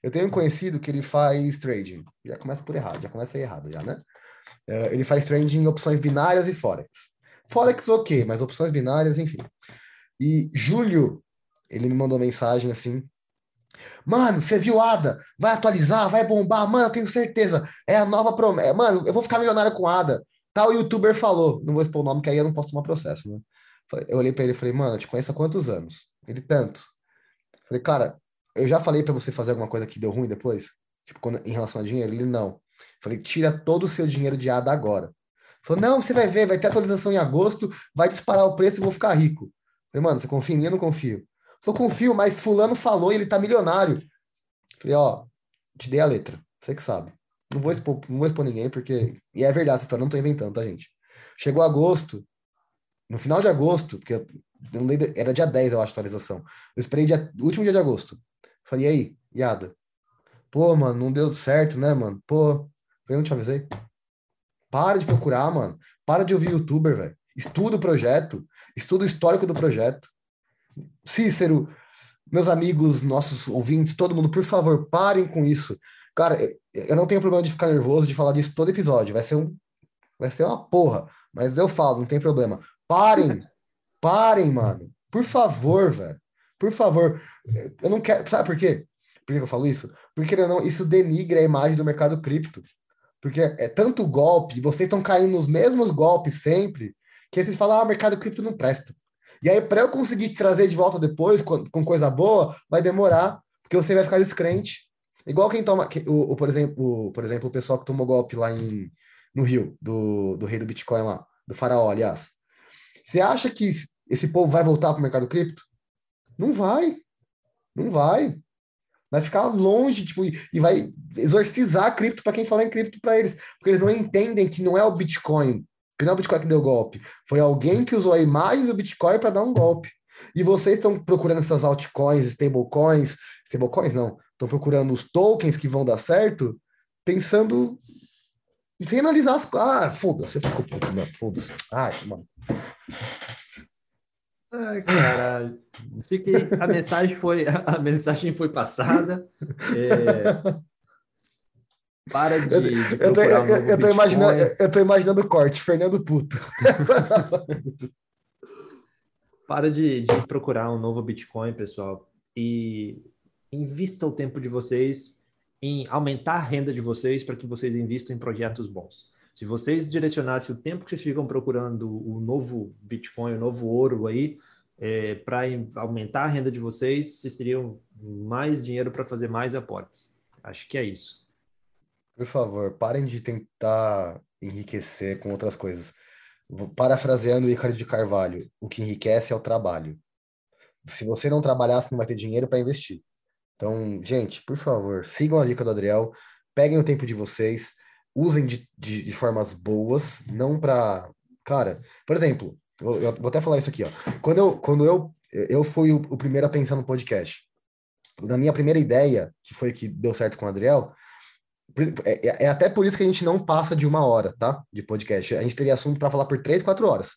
Eu tenho um conhecido que ele faz trading. Já começa por errado, já começa errado já, né? Uh, ele faz trading em opções binárias e forex. Forex, ok, mas opções binárias, enfim. E Júlio, ele me mandou mensagem assim: Mano, você viu ADA? Vai atualizar, vai bombar, mano, tenho certeza. É a nova promessa. Mano, eu vou ficar milionário com ADA. Tal youtuber falou. Não vou expor o nome, que aí eu não posso tomar processo, né? Eu olhei para ele e falei, mano, eu te conheço há quantos anos? Ele, tantos. Falei, cara, eu já falei para você fazer alguma coisa que deu ruim depois? Tipo, quando, em relação a dinheiro? Ele, não. Falei, tira todo o seu dinheiro de ADA agora. Falou, não, você vai ver, vai ter atualização em agosto, vai disparar o preço e vou ficar rico. Falei, mano, você confia em mim? Eu não confio. Só confio, mas fulano falou e ele tá milionário. Falei, ó, te dei a letra, você que sabe. Não vou expor, não vou expor ninguém, porque. E é verdade essa história, não tô inventando, tá, gente? Chegou agosto, no final de agosto, porque era dia 10, eu acho, a atualização. Eu esperei dia, último dia de agosto. Falei, e aí, Iada? Pô, mano, não deu certo, né, mano? Pô, eu não te avisei. Para de procurar, mano. Para de ouvir youtuber, velho. Estuda o projeto. Estuda o histórico do projeto. Cícero, meus amigos, nossos ouvintes, todo mundo, por favor, parem com isso. Cara, eu não tenho problema de ficar nervoso de falar disso todo episódio. Vai ser um. Vai ser uma porra. Mas eu falo, não tem problema. Parem. Parem, mano. Por favor, velho. Por favor. Eu não quero. Sabe por quê? Por que eu falo isso? Porque não, isso denigra a imagem do mercado cripto. Porque é tanto golpe, vocês estão caindo nos mesmos golpes sempre, que vocês falam, ah, o mercado cripto não presta. E aí, para eu conseguir te trazer de volta depois, com, com, coisa boa, vai demorar, porque você vai ficar descrente. Igual quem toma, o, o, por, exemplo, o, por exemplo, o pessoal que tomou golpe lá em, no Rio, do, do rei do Bitcoin lá, do faraó, aliás. Você acha que esse povo vai voltar para o mercado cripto? Não vai. Não vai vai ficar longe, tipo, e vai exorcizar a cripto para quem fala em cripto para eles, porque eles não entendem que não é o Bitcoin, que não é o Bitcoin que deu golpe, foi alguém que usou a imagem do Bitcoin para dar um golpe. E vocês estão procurando essas altcoins, stablecoins, stablecoins não, estão procurando os tokens que vão dar certo, pensando sem analisar as. Ah, foda-se, ficou puto, mano, foda-se. Ai, mano. Ai, caralho. Fiquei, a mensagem foi a mensagem foi passada. É... Para de, de eu, tô, eu, eu, tô imaginando, eu tô imaginando o corte, Fernando Puto. Para de, de procurar um novo Bitcoin, pessoal, e invista o tempo de vocês em aumentar a renda de vocês para que vocês invistam em projetos bons. Se vocês direcionassem o tempo que vocês ficam procurando o novo Bitcoin, o novo ouro aí, é, para aumentar a renda de vocês, vocês teriam mais dinheiro para fazer mais aportes. Acho que é isso. Por favor, parem de tentar enriquecer com outras coisas. Parafraseando Ricardo de Carvalho, o que enriquece é o trabalho. Se você não trabalhar, você não vai ter dinheiro para investir. Então, gente, por favor, sigam a dica do Adriel, peguem o tempo de vocês, usem de, de, de formas boas, não para. Cara, por exemplo, eu, eu, vou até falar isso aqui, ó. Quando eu, quando eu, eu fui o, o primeiro a pensar no podcast, na minha primeira ideia, que foi que deu certo com o Adriel, é, é, é, até por isso que a gente não passa de uma hora, tá? De podcast. A gente teria assunto para falar por três, quatro horas.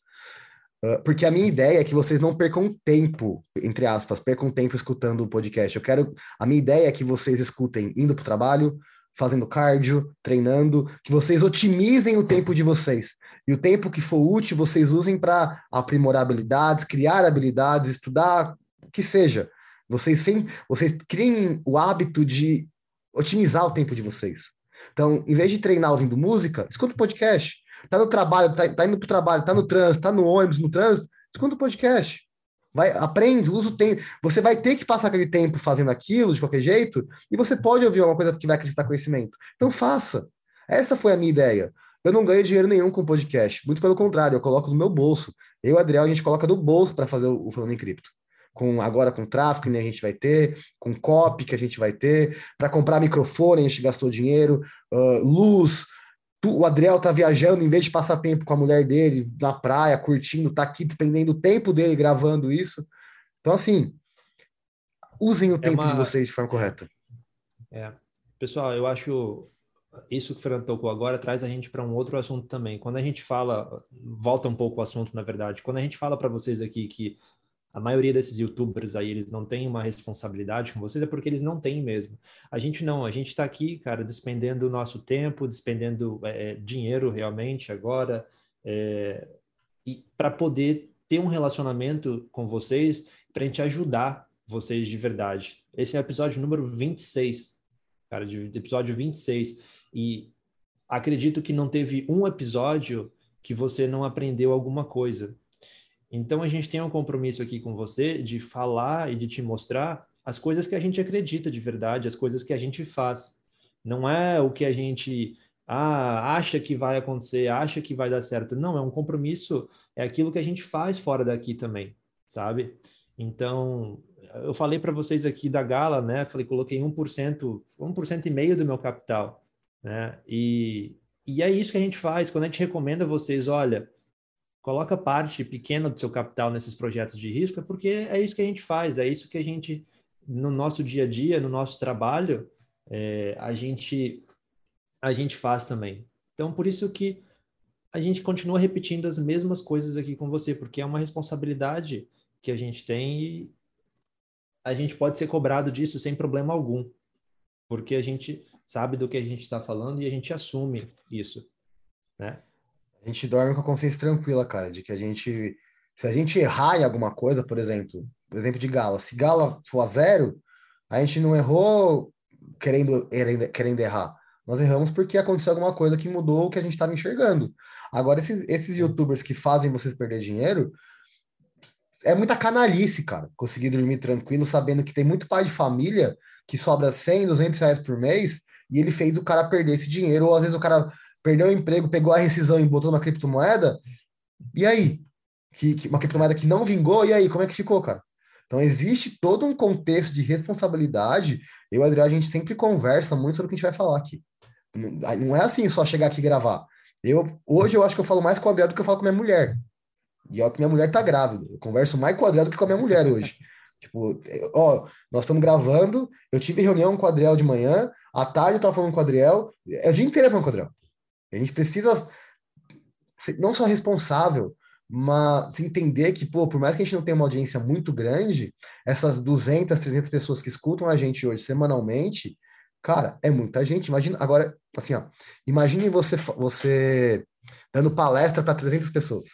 Uh, porque a minha ideia é que vocês não percam tempo, entre aspas, percam tempo escutando o podcast. Eu quero. A minha ideia é que vocês escutem indo para o trabalho, fazendo cardio, treinando, que vocês otimizem o tempo de vocês. E o tempo que for útil, vocês usem para aprimorar habilidades, criar habilidades, estudar, o que seja. Vocês, sem, vocês criem o hábito de otimizar o tempo de vocês. Então, em vez de treinar ouvindo música, escuta o podcast. Tá no trabalho, tá, tá indo pro trabalho, tá no trânsito, tá no ônibus, no trânsito, escuta o podcast. Vai, aprende, usa o tempo. Você vai ter que passar aquele tempo fazendo aquilo de qualquer jeito, e você pode ouvir alguma coisa que vai acrescentar conhecimento. Então faça. Essa foi a minha ideia. Eu não ganho dinheiro nenhum com podcast. Muito pelo contrário, eu coloco no meu bolso. Eu e o Adriel, a gente coloca do bolso para fazer o, Falando em Cripto com agora com tráfego que né, a gente vai ter, com copy que a gente vai ter, para comprar microfone a gente gastou dinheiro, uh, luz. O Adriel tá viajando, em vez de passar tempo com a mulher dele na praia, curtindo, tá aqui despendendo o tempo dele gravando isso. Então, assim, usem o é tempo uma... de vocês de forma correta. É. Pessoal, eu acho isso que o Fernando tocou agora traz a gente para um outro assunto também. Quando a gente fala, volta um pouco o assunto, na verdade, quando a gente fala para vocês aqui que a maioria desses youtubers aí, eles não têm uma responsabilidade com vocês, é porque eles não têm mesmo. A gente não, a gente está aqui, cara, despendendo o nosso tempo, despendendo é, dinheiro realmente agora, é, e para poder ter um relacionamento com vocês, para a gente ajudar vocês de verdade. Esse é o episódio número 26, cara, de, de episódio 26. E acredito que não teve um episódio que você não aprendeu alguma coisa então a gente tem um compromisso aqui com você de falar e de te mostrar as coisas que a gente acredita de verdade, as coisas que a gente faz. Não é o que a gente ah, acha que vai acontecer, acha que vai dar certo. Não, é um compromisso, é aquilo que a gente faz fora daqui também, sabe? Então, eu falei para vocês aqui da Gala, né? Falei, coloquei 1%, 1% e meio do meu capital, né? E, e é isso que a gente faz. Quando a gente recomenda a vocês, olha, coloca parte pequena do seu capital nesses projetos de risco, é porque é isso que a gente faz, é isso que a gente, no nosso dia a dia, no nosso trabalho, é, a, gente, a gente faz também. Então, por isso que a gente continua repetindo as mesmas coisas aqui com você, porque é uma responsabilidade que a gente tem e a gente pode ser cobrado disso sem problema algum, porque a gente sabe do que a gente está falando e a gente assume isso, né? A gente dorme com a consciência tranquila, cara, de que a gente. Se a gente errar em alguma coisa, por exemplo, por exemplo de Gala, se Gala for a zero, a gente não errou querendo, querendo errar. Nós erramos porque aconteceu alguma coisa que mudou o que a gente estava enxergando. Agora, esses, esses youtubers que fazem vocês perder dinheiro, é muita canalice, cara. Conseguir dormir tranquilo, sabendo que tem muito pai de família que sobra 100, 200 reais por mês e ele fez o cara perder esse dinheiro, ou às vezes o cara perdeu o emprego, pegou a rescisão e botou uma criptomoeda, e aí? Que, que, uma criptomoeda que não vingou, e aí? Como é que ficou, cara? Então, existe todo um contexto de responsabilidade. Eu e o Adriano, a gente sempre conversa muito sobre o que a gente vai falar aqui. Não é assim só chegar aqui e gravar. Eu, hoje eu acho que eu falo mais com o Adriano do que eu falo com a minha mulher. E olha que minha mulher tá grávida. Eu converso mais com o Adriano do que com a minha mulher hoje. Tipo, ó, nós estamos gravando, eu tive reunião com o Adriel de manhã, à tarde eu tava falando com o Adriel, é o dia inteiro falando com o Adriel. A gente precisa ser não só responsável, mas entender que, pô, por mais que a gente não tenha uma audiência muito grande, essas 200, 300 pessoas que escutam a gente hoje semanalmente, cara, é muita gente. Imagina, agora, assim, ó, imagine você, você dando palestra para 300 pessoas.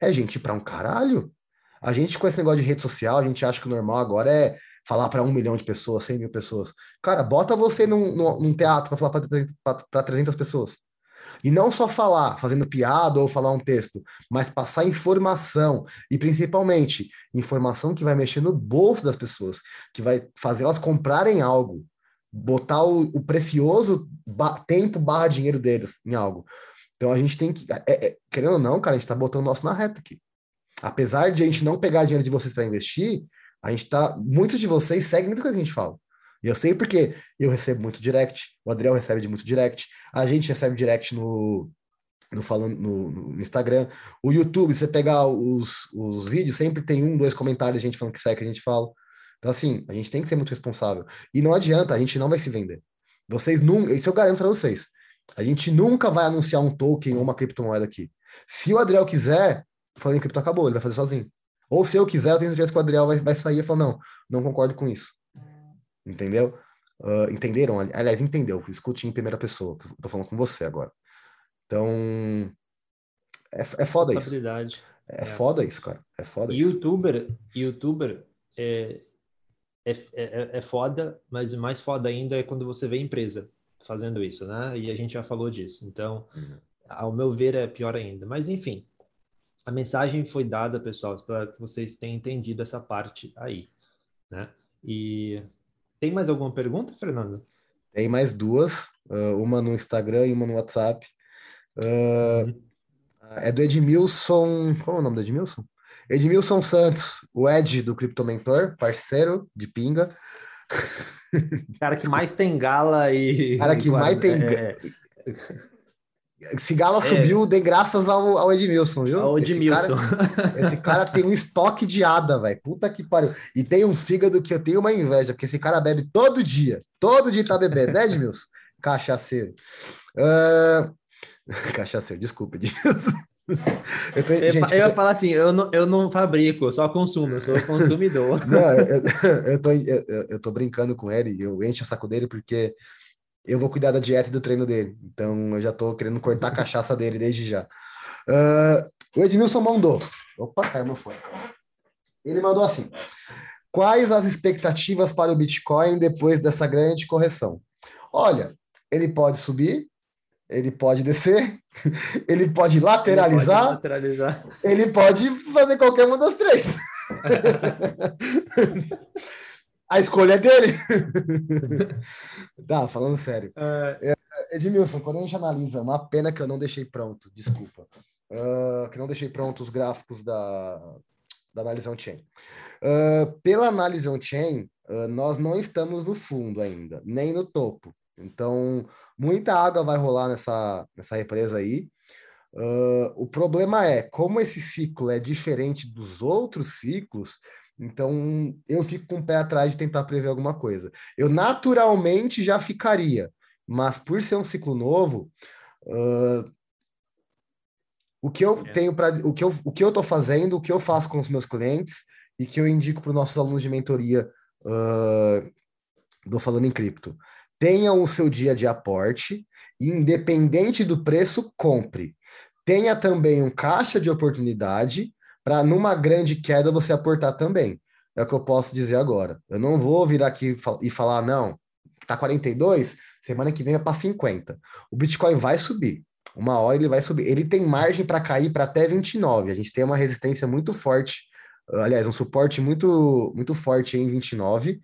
É gente para um caralho. A gente, com esse negócio de rede social, a gente acha que o normal agora é falar para um milhão de pessoas, 100 mil pessoas. Cara, bota você num, num teatro para falar para 300 pessoas. E não só falar, fazendo piada ou falar um texto, mas passar informação. E principalmente, informação que vai mexer no bolso das pessoas, que vai fazer elas comprarem algo, botar o, o precioso ba tempo barra dinheiro deles em algo. Então a gente tem que, é, é, querendo ou não, cara, a gente está botando o nosso na reta aqui apesar de a gente não pegar dinheiro de vocês para investir, a gente tá. Muitos de vocês seguem muita coisa que a gente fala. Eu sei porque eu recebo muito direct, o Adriel recebe de muito direct, a gente recebe direct no, no, falando, no, no Instagram. O YouTube, você pegar os, os vídeos, sempre tem um, dois comentários de gente falando que segue que a gente fala. Então, assim, a gente tem que ser muito responsável. E não adianta, a gente não vai se vender. Vocês nunca, isso eu garanto para vocês. A gente nunca vai anunciar um token ou uma criptomoeda aqui. Se o Adriel quiser, falando em cripto acabou, ele vai fazer sozinho. Ou se eu quiser, eu tenho certeza que o Adriel vai, vai sair e falar, não, não concordo com isso. Entendeu? Uh, entenderam? Aliás, entendeu. Escute em primeira pessoa. Tô falando com você agora. Então, é, é foda isso. É, é, foda isso, cara. É foda YouTuber, isso. YouTuber é, é, é, é foda, mas mais foda ainda é quando você vê empresa fazendo isso, né? E a gente já falou disso. Então, uhum. ao meu ver, é pior ainda. Mas, enfim, a mensagem foi dada, pessoal, para que vocês tenham entendido essa parte aí, né? E tem mais alguma pergunta, Fernando? Tem mais duas, uma no Instagram e uma no WhatsApp. Uh, uhum. É do Edmilson. Qual é o nome do Edmilson? Edmilson Santos, o Ed do Crypto Mentor, parceiro de Pinga. Cara que mais tem gala e. Cara que mais tem. É... Esse Gala é. subiu de graças ao, ao Edmilson, viu? Ao Edmilson. Esse cara, esse cara tem um estoque de ada, velho. Puta que pariu. E tem um fígado que eu tenho uma inveja, porque esse cara bebe todo dia. Todo dia tá bebendo, né, Edmilson? Cachaceiro. Uh... Cachaceiro, desculpa, Edmilson. Eu, tô, eu, gente, eu ia falar assim, eu não, eu não fabrico, eu só consumo, eu sou consumidor. Não, eu, eu, tô, eu, eu tô brincando com ele, eu encho o saco dele porque eu vou cuidar da dieta e do treino dele. Então eu já tô querendo cortar a cachaça dele desde já. Uh, o Edmilson mandou. Opa, caiu meu fone. Ele mandou assim: Quais as expectativas para o Bitcoin depois dessa grande correção? Olha, ele pode subir, ele pode descer, ele pode lateralizar, ele pode, lateralizar. Ele pode fazer qualquer uma das três. A escolha é dele. tá, falando sério. É. é, Edmilson, quando a gente analisa, uma pena que eu não deixei pronto, desculpa, uh, que não deixei pronto os gráficos da, da análise on-chain. Uh, pela análise on-chain, uh, nós não estamos no fundo ainda, nem no topo. Então, muita água vai rolar nessa, nessa represa aí. O problema é, como esse ciclo é diferente dos outros ciclos, então, eu fico com o pé atrás de tentar prever alguma coisa. Eu naturalmente já ficaria, mas por ser um ciclo novo, uh, o que eu é. tenho para o que eu o que eu estou fazendo, o que eu faço com os meus clientes e que eu indico para os nossos alunos de mentoria uh, do falando em cripto. Tenham o seu dia de aporte, independente do preço, compre. Tenha também um caixa de oportunidade para numa grande queda você aportar também. É o que eu posso dizer agora. Eu não vou virar aqui e falar, não, tá 42, semana que vem é para 50. O Bitcoin vai subir. Uma hora ele vai subir. Ele tem margem para cair para até 29. A gente tem uma resistência muito forte, aliás, um suporte muito muito forte em 29.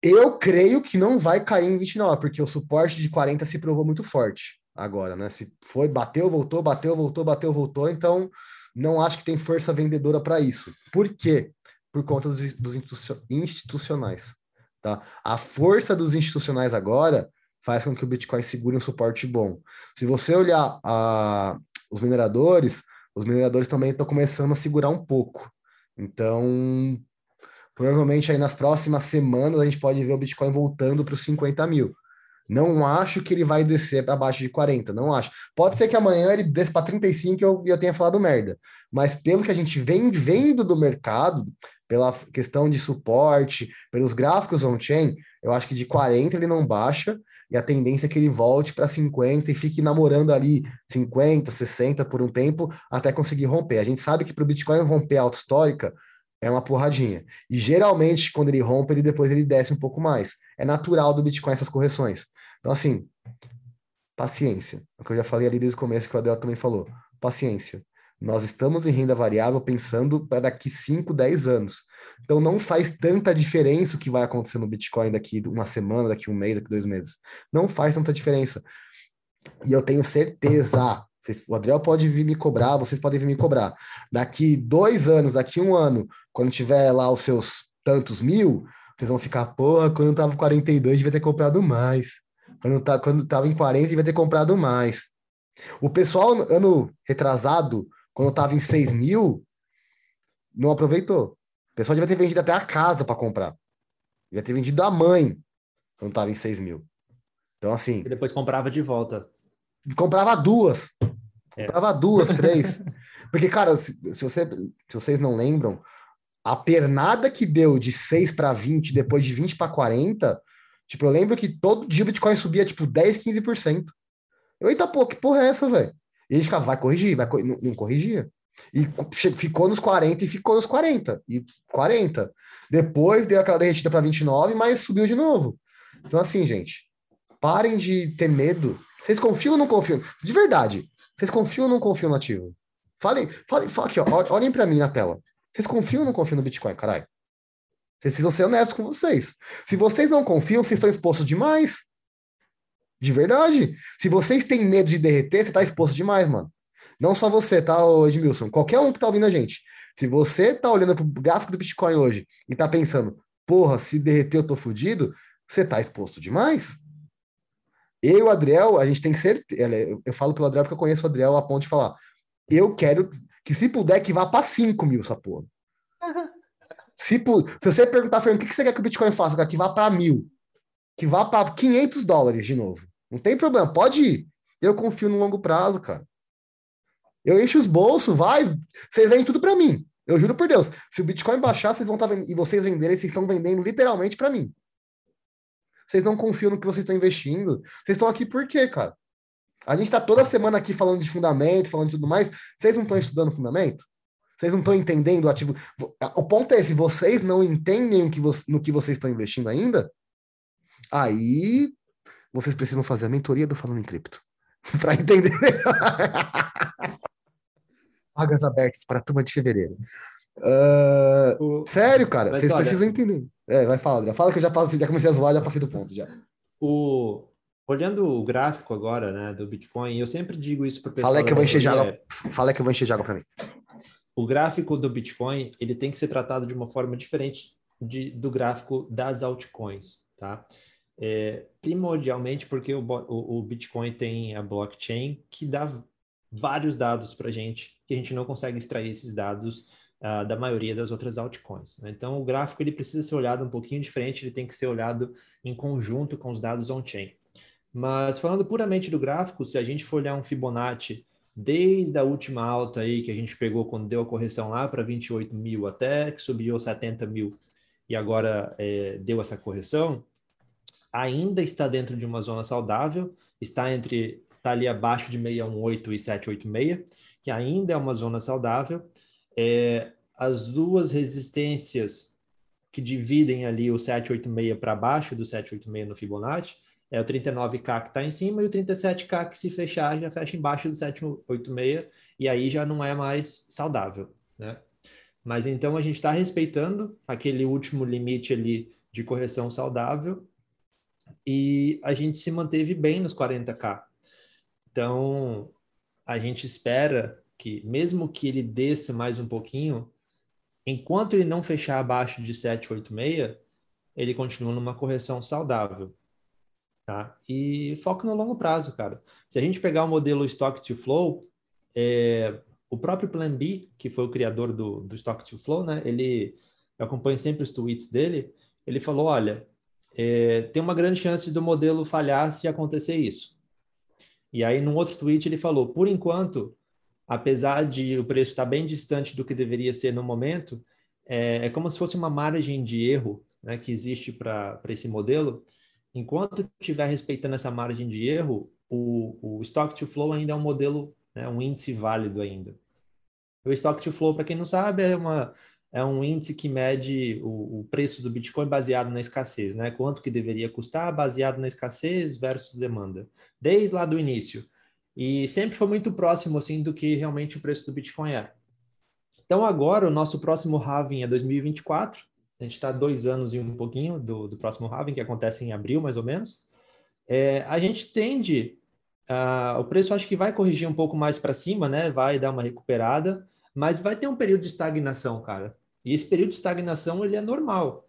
Eu creio que não vai cair em 29, porque o suporte de 40 se provou muito forte agora, né? Se foi, bateu, voltou, bateu, voltou, bateu, voltou, então não acho que tem força vendedora para isso. Por quê? Por conta dos, dos institucionais. Tá? A força dos institucionais agora faz com que o Bitcoin segure um suporte bom. Se você olhar a, os mineradores, os mineradores também estão começando a segurar um pouco. Então, Provavelmente aí nas próximas semanas a gente pode ver o Bitcoin voltando para os 50 mil. Não acho que ele vai descer para baixo de 40, não acho. Pode ser que amanhã ele desça para 35 e eu, eu tenha falado merda. Mas pelo que a gente vem vendo do mercado, pela questão de suporte, pelos gráficos on-chain, eu acho que de 40 ele não baixa, e a tendência é que ele volte para 50 e fique namorando ali 50, 60 por um tempo até conseguir romper. A gente sabe que para o Bitcoin romper a alta histórica é uma porradinha. E geralmente, quando ele rompe, ele depois ele desce um pouco mais. É natural do Bitcoin essas correções. Então, assim, paciência. É o que eu já falei ali desde o começo, que o Adel também falou. Paciência. Nós estamos em renda variável pensando para daqui 5, 10 anos. Então não faz tanta diferença o que vai acontecer no Bitcoin daqui uma semana, daqui um mês, daqui dois meses. Não faz tanta diferença. E eu tenho certeza, o Adriel pode vir me cobrar, vocês podem vir me cobrar. Daqui dois anos, daqui um ano, quando tiver lá os seus tantos mil, vocês vão ficar, porra, quando eu tava 42, devia ter comprado mais. Quando, tá, quando tava em 40, devia ter comprado mais. O pessoal, ano retrasado, quando tava em 6 mil, não aproveitou. O pessoal devia ter vendido até a casa para comprar. Devia ter vendido a mãe quando tava em 6 mil. Então, assim. E depois comprava de volta. Comprava duas. É. Comprava duas, três. Porque, cara, se, se, você, se vocês não lembram, a pernada que deu de 6 para 20, depois de 20 para 40, Tipo, eu lembro que todo dia o Bitcoin subia, tipo, 10, 15%. Eu, eita, pô, que porra é essa, velho? E a gente ficava, vai corrigir, vai não, não corrigia. E ficou nos 40 e ficou nos 40. E 40. Depois deu aquela derretida para 29, mas subiu de novo. Então, assim, gente, parem de ter medo. Vocês confiam ou não confiam? De verdade, vocês confiam ou não confiam no ativo? Falem, falem, falem aqui, ó, olhem para mim na tela. Vocês confiam ou não confiam no Bitcoin, caralho? Vocês precisam ser honestos com vocês. Se vocês não confiam, vocês estão expostos demais. De verdade. Se vocês têm medo de derreter, você está exposto demais, mano. Não só você, tá, Edmilson? Qualquer um que tá ouvindo a gente. Se você tá olhando pro gráfico do Bitcoin hoje e tá pensando, porra, se derreter eu tô fudido, você tá exposto demais. Eu e o Adriel, a gente tem que ser. Eu falo pelo Adriel porque eu conheço o Adriel a ponto de falar. Eu quero que, se puder, que vá para 5 mil essa porra. Se, se você perguntar, Fernando, o que você quer que o Bitcoin faça? Que vá para mil. Que vá para 500 dólares de novo. Não tem problema, pode ir. Eu confio no longo prazo, cara. Eu encho os bolsos, vai. Vocês vendem tudo para mim. Eu juro por Deus. Se o Bitcoin baixar, vocês vão estar tá. E vocês venderem, vocês estão vendendo literalmente para mim. Vocês não confiam no que vocês estão investindo. Vocês estão aqui por quê, cara? A gente está toda semana aqui falando de fundamento, falando de tudo mais. Vocês não estão estudando fundamento? Vocês não estão entendendo o ativo. O ponto é esse: vocês não entendem no que, no que vocês estão investindo ainda? Aí vocês precisam fazer a mentoria do Falando em Cripto para entender. Vagas abertas para a turma de fevereiro. Uh, o... Sério, cara, Mas vocês olha... precisam entender. É, vai falar. Fala que eu já, passei, já comecei a zoar, já passei do ponto já. O... Olhando o gráfico agora, né, do Bitcoin, eu sempre digo isso para o pessoal. Fala que eu vou encher de água. Fala que eu vou encher de água para mim o gráfico do Bitcoin ele tem que ser tratado de uma forma diferente de, do gráfico das altcoins, tá? É, primordialmente porque o, o, o, Bitcoin tem a blockchain que dá vários dados para a gente que a gente não consegue extrair esses dados uh, da maioria das outras altcoins. Né? Então o gráfico ele precisa ser olhado um pouquinho diferente, ele tem que ser olhado em conjunto com os dados on-chain. Mas falando puramente do gráfico, se a gente for olhar um Fibonacci desde a última alta aí que a gente pegou quando deu a correção lá para 28 mil até que subiu 70 mil e agora é, deu essa correção, ainda está dentro de uma zona saudável, está entre está ali abaixo de 618 e 786, que ainda é uma zona saudável. É, as duas resistências que dividem ali o 786 para baixo do 786 no Fibonacci é o 39K que está em cima e o 37K que se fechar já fecha embaixo do 786 e aí já não é mais saudável, né? Mas então a gente está respeitando aquele último limite ali de correção saudável e a gente se manteve bem nos 40K. Então a gente espera que mesmo que ele desça mais um pouquinho, enquanto ele não fechar abaixo de 786, ele continua numa correção saudável. Tá? E foco no longo prazo, cara. Se a gente pegar o modelo Stock to Flow, é, o próprio Plan B, que foi o criador do, do Stock to Flow, né? Ele eu acompanho sempre os tweets dele, ele falou, olha, é, tem uma grande chance do modelo falhar se acontecer isso. E aí, num outro tweet, ele falou, por enquanto, apesar de o preço estar bem distante do que deveria ser no momento, é, é como se fosse uma margem de erro né, que existe para esse modelo. Enquanto estiver respeitando essa margem de erro, o, o Stock to Flow ainda é um modelo, né, um índice válido ainda. O Stock to Flow, para quem não sabe, é, uma, é um índice que mede o, o, preço do Bitcoin baseado na escassez, né? Quanto que deveria custar baseado na escassez versus demanda, desde lá do início. E sempre foi muito próximo assim do que realmente o preço do Bitcoin é. Então agora o nosso próximo halving é 2024. A gente está dois anos e um pouquinho do, do próximo halving que acontece em abril mais ou menos. É, a gente tende Uh, o preço acho que vai corrigir um pouco mais para cima, né? Vai dar uma recuperada, mas vai ter um período de estagnação, cara. E esse período de estagnação ele é normal.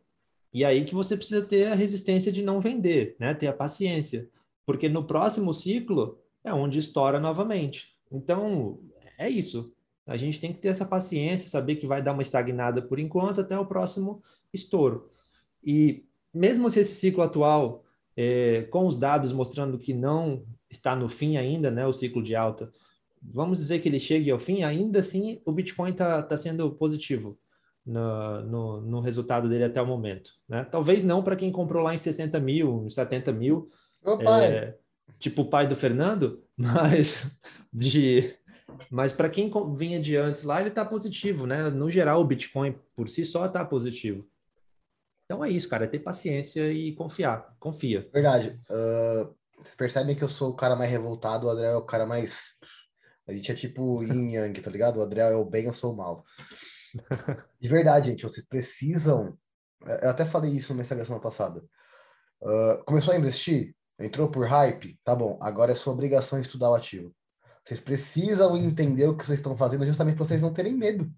E aí que você precisa ter a resistência de não vender, né? Ter a paciência, porque no próximo ciclo é onde estoura novamente. Então, é isso. A gente tem que ter essa paciência, saber que vai dar uma estagnada por enquanto até o próximo estouro. E mesmo se esse ciclo atual, é, com os dados mostrando que não está no fim ainda, né, o ciclo de alta, vamos dizer que ele chegue ao fim, ainda assim o Bitcoin está tá sendo positivo no, no, no, resultado dele até o momento. Né? Talvez não para quem comprou lá em 60 mil, 70 mil, é, tipo o pai do Fernando, mas de mas para quem vinha de antes lá, ele está positivo, né? No geral, o Bitcoin por si só está positivo. Então é isso, cara, é ter paciência e confiar. Confia. Verdade. Uh, vocês percebem que eu sou o cara mais revoltado, o André é o cara mais. A gente é tipo yin yang, tá ligado? O André é o bem, eu sou o mal. De verdade, gente, vocês precisam. Eu até falei isso no Instagram semana passada. Uh, começou a investir? Entrou por hype? Tá bom, agora é sua obrigação estudar o ativo. Vocês precisam entender o que vocês estão fazendo justamente para vocês não terem medo.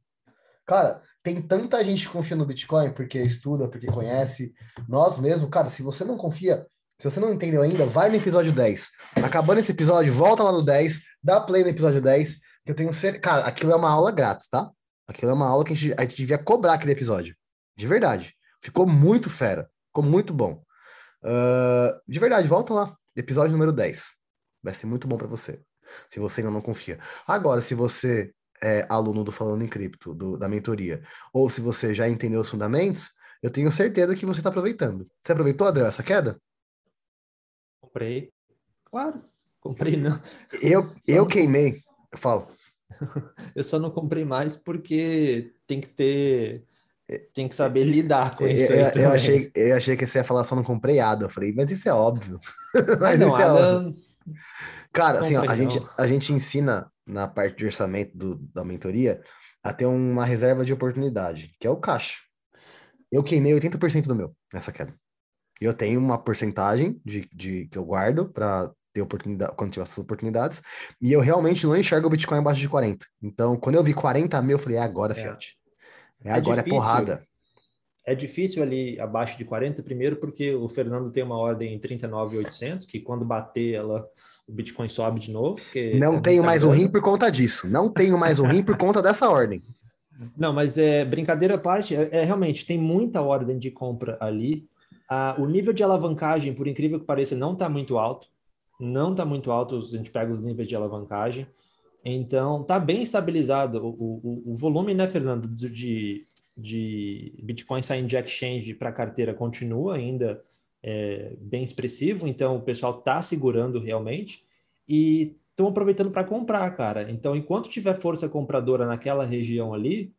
Cara, tem tanta gente que confia no Bitcoin porque estuda, porque conhece. Nós mesmo, cara, se você não confia, se você não entendeu ainda, vai no episódio 10. Acabando esse episódio, volta lá no 10, dá play no episódio 10, que eu tenho certeza. Cara, aquilo é uma aula grátis, tá? Aquilo é uma aula que a gente, a gente devia cobrar aquele episódio. De verdade. Ficou muito fera. Ficou muito bom. Uh, de verdade, volta lá. Episódio número 10. Vai ser muito bom para você. Se você ainda não confia. Agora, se você é aluno do Falando em Cripto, do, da mentoria, ou se você já entendeu os fundamentos, eu tenho certeza que você está aproveitando. Você aproveitou, Adriel, essa queda? Comprei. Claro, comprei não. Eu, eu queimei, eu falo. eu só não comprei mais porque tem que ter. Tem que saber lidar com isso. Eu, eu achei, eu achei que você ia falar só não comprei ADA. Eu falei, mas isso é óbvio. mas não, isso é óbvio. Cara, assim, ó, a, gente, a gente ensina na parte de orçamento do, da mentoria a ter uma reserva de oportunidade, que é o caixa. Eu queimei 80% do meu nessa queda. Eu tenho uma porcentagem de, de que eu guardo para ter oportunidade, quando tiver essas oportunidades, e eu realmente não enxergo o Bitcoin abaixo de 40. Então, quando eu vi 40 mil, eu falei, é agora, é. Fiat. É, é agora, é difícil. é porrada. É difícil ali abaixo de 40, primeiro porque o Fernando tem uma ordem em 39,800, que quando bater ela o Bitcoin sobe de novo. Não tenho mais um rim por conta disso. Não tenho mais um rim por conta dessa ordem. Não, mas é brincadeira à parte, é, é realmente tem muita ordem de compra ali. Ah, o nível de alavancagem, por incrível que pareça, não está muito alto. Não está muito alto, a gente pega os níveis de alavancagem. Então, está bem estabilizado. O, o, o, volume, né, Fernando, de, de Bitcoin saindo de exchange para carteira continua ainda é, bem expressivo, então o pessoal está segurando realmente e estão aproveitando para comprar, cara. Então, enquanto tiver força compradora naquela região ali,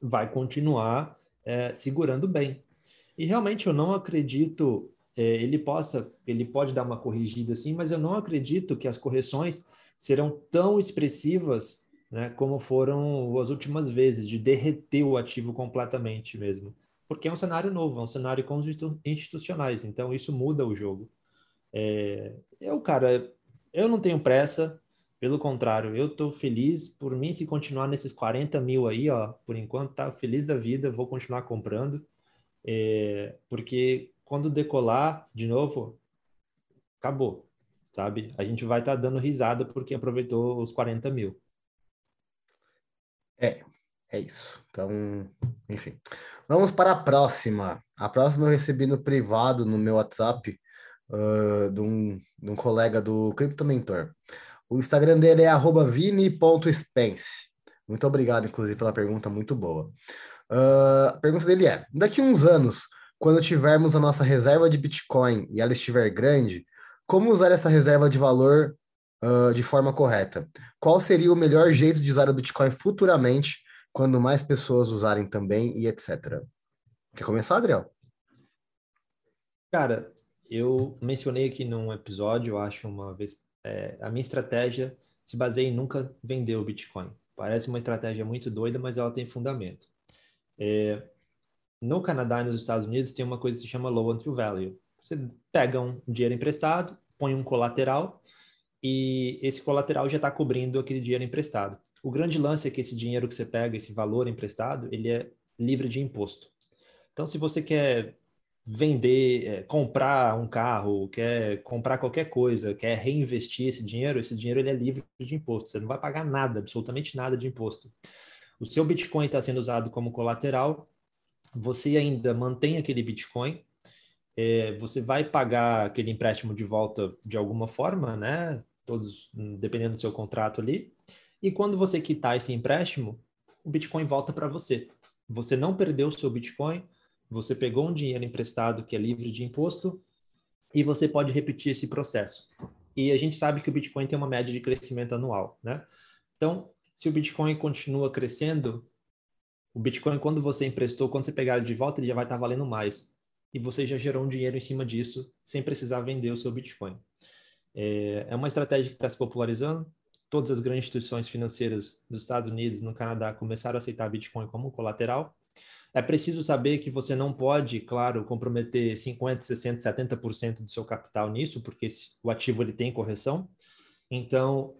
vai continuar é, segurando bem. E realmente eu não acredito, é, ele possa, ele pode dar uma corrigida assim, mas eu não acredito que as correções serão tão expressivas né, como foram as últimas vezes, de derreter o ativo completamente mesmo porque é um cenário novo, é um cenário com os institucionais, então isso muda o jogo. É, eu, cara, eu não tenho pressa, pelo contrário, eu tô feliz por mim se continuar nesses 40 mil aí, ó, por enquanto tá feliz da vida, vou continuar comprando, é, porque quando decolar de novo, acabou, sabe? A gente vai estar tá dando risada porque aproveitou os 40 mil. É, é isso. Então, enfim. Vamos para a próxima. A próxima eu recebi no privado, no meu WhatsApp, uh, de, um, de um colega do Crypto Mentor. O Instagram dele é vini.spence. Muito obrigado, inclusive, pela pergunta, muito boa. Uh, a pergunta dele é: daqui uns anos, quando tivermos a nossa reserva de Bitcoin e ela estiver grande, como usar essa reserva de valor uh, de forma correta? Qual seria o melhor jeito de usar o Bitcoin futuramente, quando mais pessoas usarem também e etc. Quer começar, Adriel? Cara, eu mencionei aqui num episódio, eu acho uma vez, é, a minha estratégia se baseia em nunca vender o Bitcoin. Parece uma estratégia muito doida, mas ela tem fundamento. É, no Canadá e nos Estados Unidos tem uma coisa que se chama low entry value. Você pega um dinheiro emprestado, põe um colateral e esse colateral já está cobrindo aquele dinheiro emprestado. O grande lance é que esse dinheiro que você pega, esse valor emprestado, ele é livre de imposto. Então, se você quer vender, é, comprar um carro, quer comprar qualquer coisa, quer reinvestir esse dinheiro, esse dinheiro ele é livre de imposto. Você não vai pagar nada, absolutamente nada de imposto. O seu Bitcoin está sendo usado como colateral, você ainda mantém aquele Bitcoin, é, você vai pagar aquele empréstimo de volta de alguma forma, né? Todos, dependendo do seu contrato ali. E quando você quitar esse empréstimo, o Bitcoin volta para você. Você não perdeu o seu Bitcoin, você pegou um dinheiro emprestado que é livre de imposto e você pode repetir esse processo. E a gente sabe que o Bitcoin tem uma média de crescimento anual, né? Então, se o Bitcoin continua crescendo, o Bitcoin, quando você emprestou, quando você pegar ele de volta, ele já vai estar valendo mais. E você já gerou um dinheiro em cima disso, sem precisar vender o seu Bitcoin. É, é uma estratégia que está se popularizando. Todas as grandes instituições financeiras dos Estados Unidos, no Canadá, começaram a aceitar Bitcoin como colateral. É preciso saber que você não pode, claro, comprometer 50%, 60%, 70% do seu capital nisso, porque o ativo ele tem correção. Então,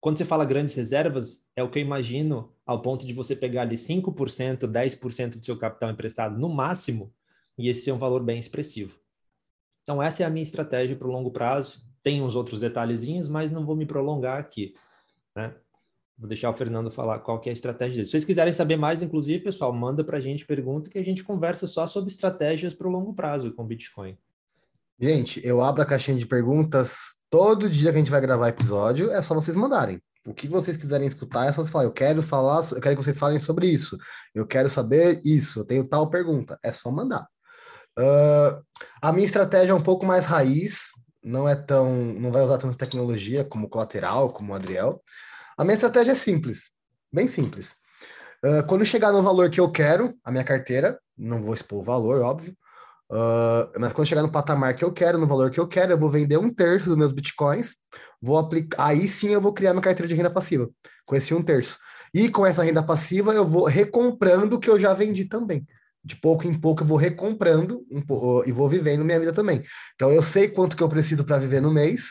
quando você fala grandes reservas, é o que eu imagino ao ponto de você pegar ali 5%, 10% do seu capital emprestado no máximo, e esse ser um valor bem expressivo. Então, essa é a minha estratégia para o longo prazo. Tem uns outros detalhezinhos, mas não vou me prolongar aqui. Né? Vou deixar o Fernando falar qual que é a estratégia dele. Se vocês quiserem saber mais, inclusive, pessoal, manda para a gente pergunta que a gente conversa só sobre estratégias para o longo prazo com Bitcoin. Gente, eu abro a caixinha de perguntas todo dia que a gente vai gravar episódio, é só vocês mandarem. O que vocês quiserem escutar, é só vocês falar, eu quero falar, eu quero que vocês falem sobre isso. Eu quero saber isso, eu tenho tal pergunta. É só mandar. Uh, a minha estratégia é um pouco mais raiz, não é tão, não vai usar tanta tecnologia como colateral, como o Adriel. A minha estratégia é simples, bem simples. Uh, quando chegar no valor que eu quero, a minha carteira, não vou expor o valor, óbvio, uh, mas quando chegar no patamar que eu quero, no valor que eu quero, eu vou vender um terço dos meus bitcoins, vou aplicar, aí sim eu vou criar minha carteira de renda passiva, com esse um terço. E com essa renda passiva eu vou recomprando o que eu já vendi também. De pouco em pouco eu vou recomprando e vou vivendo minha vida também. Então eu sei quanto que eu preciso para viver no mês,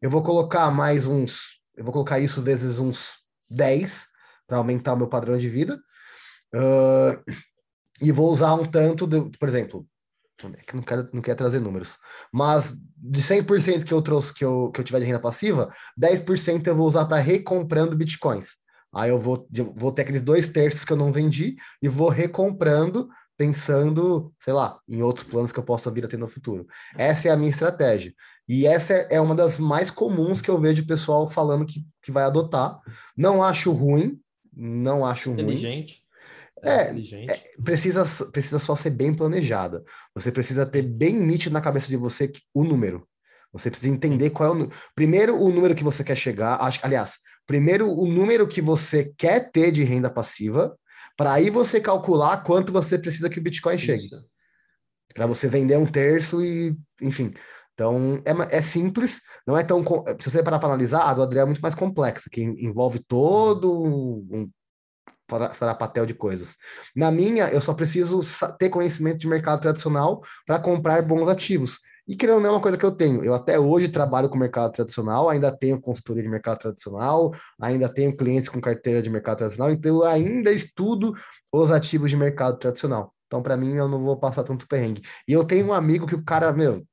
eu vou colocar mais uns eu vou colocar isso vezes uns 10 para aumentar o meu padrão de vida. Uh, e vou usar um tanto, de, por exemplo, que não quero, não quero trazer números, mas de 100% que eu trouxe, que eu, que eu tiver de renda passiva, 10% eu vou usar para recomprando bitcoins. Aí eu vou, vou ter aqueles dois terços que eu não vendi e vou recomprando, pensando, sei lá, em outros planos que eu possa vir a ter no futuro. Essa é a minha estratégia. E essa é uma das mais comuns que eu vejo o pessoal falando que, que vai adotar. Não acho ruim, não acho inteligente. ruim. É, é, inteligente. É, precisa, precisa só ser bem planejada. Você precisa ter bem nítido na cabeça de você o número. Você precisa entender qual é o primeiro o número que você quer chegar. Acho, aliás, primeiro o número que você quer ter de renda passiva, para aí você calcular quanto você precisa que o Bitcoin chegue. Para você vender um terço e, enfim, então, é, é simples, não é tão. Se você parar para analisar, a do Adriel é muito mais complexa, que envolve todo um papel de coisas. Na minha, eu só preciso ter conhecimento de mercado tradicional para comprar bons ativos. E querendo não é uma coisa que eu tenho. Eu até hoje trabalho com mercado tradicional, ainda tenho consultoria de mercado tradicional, ainda tenho clientes com carteira de mercado tradicional, então eu ainda estudo os ativos de mercado tradicional. Então, para mim, eu não vou passar tanto perrengue. E eu tenho um amigo que o cara, meu,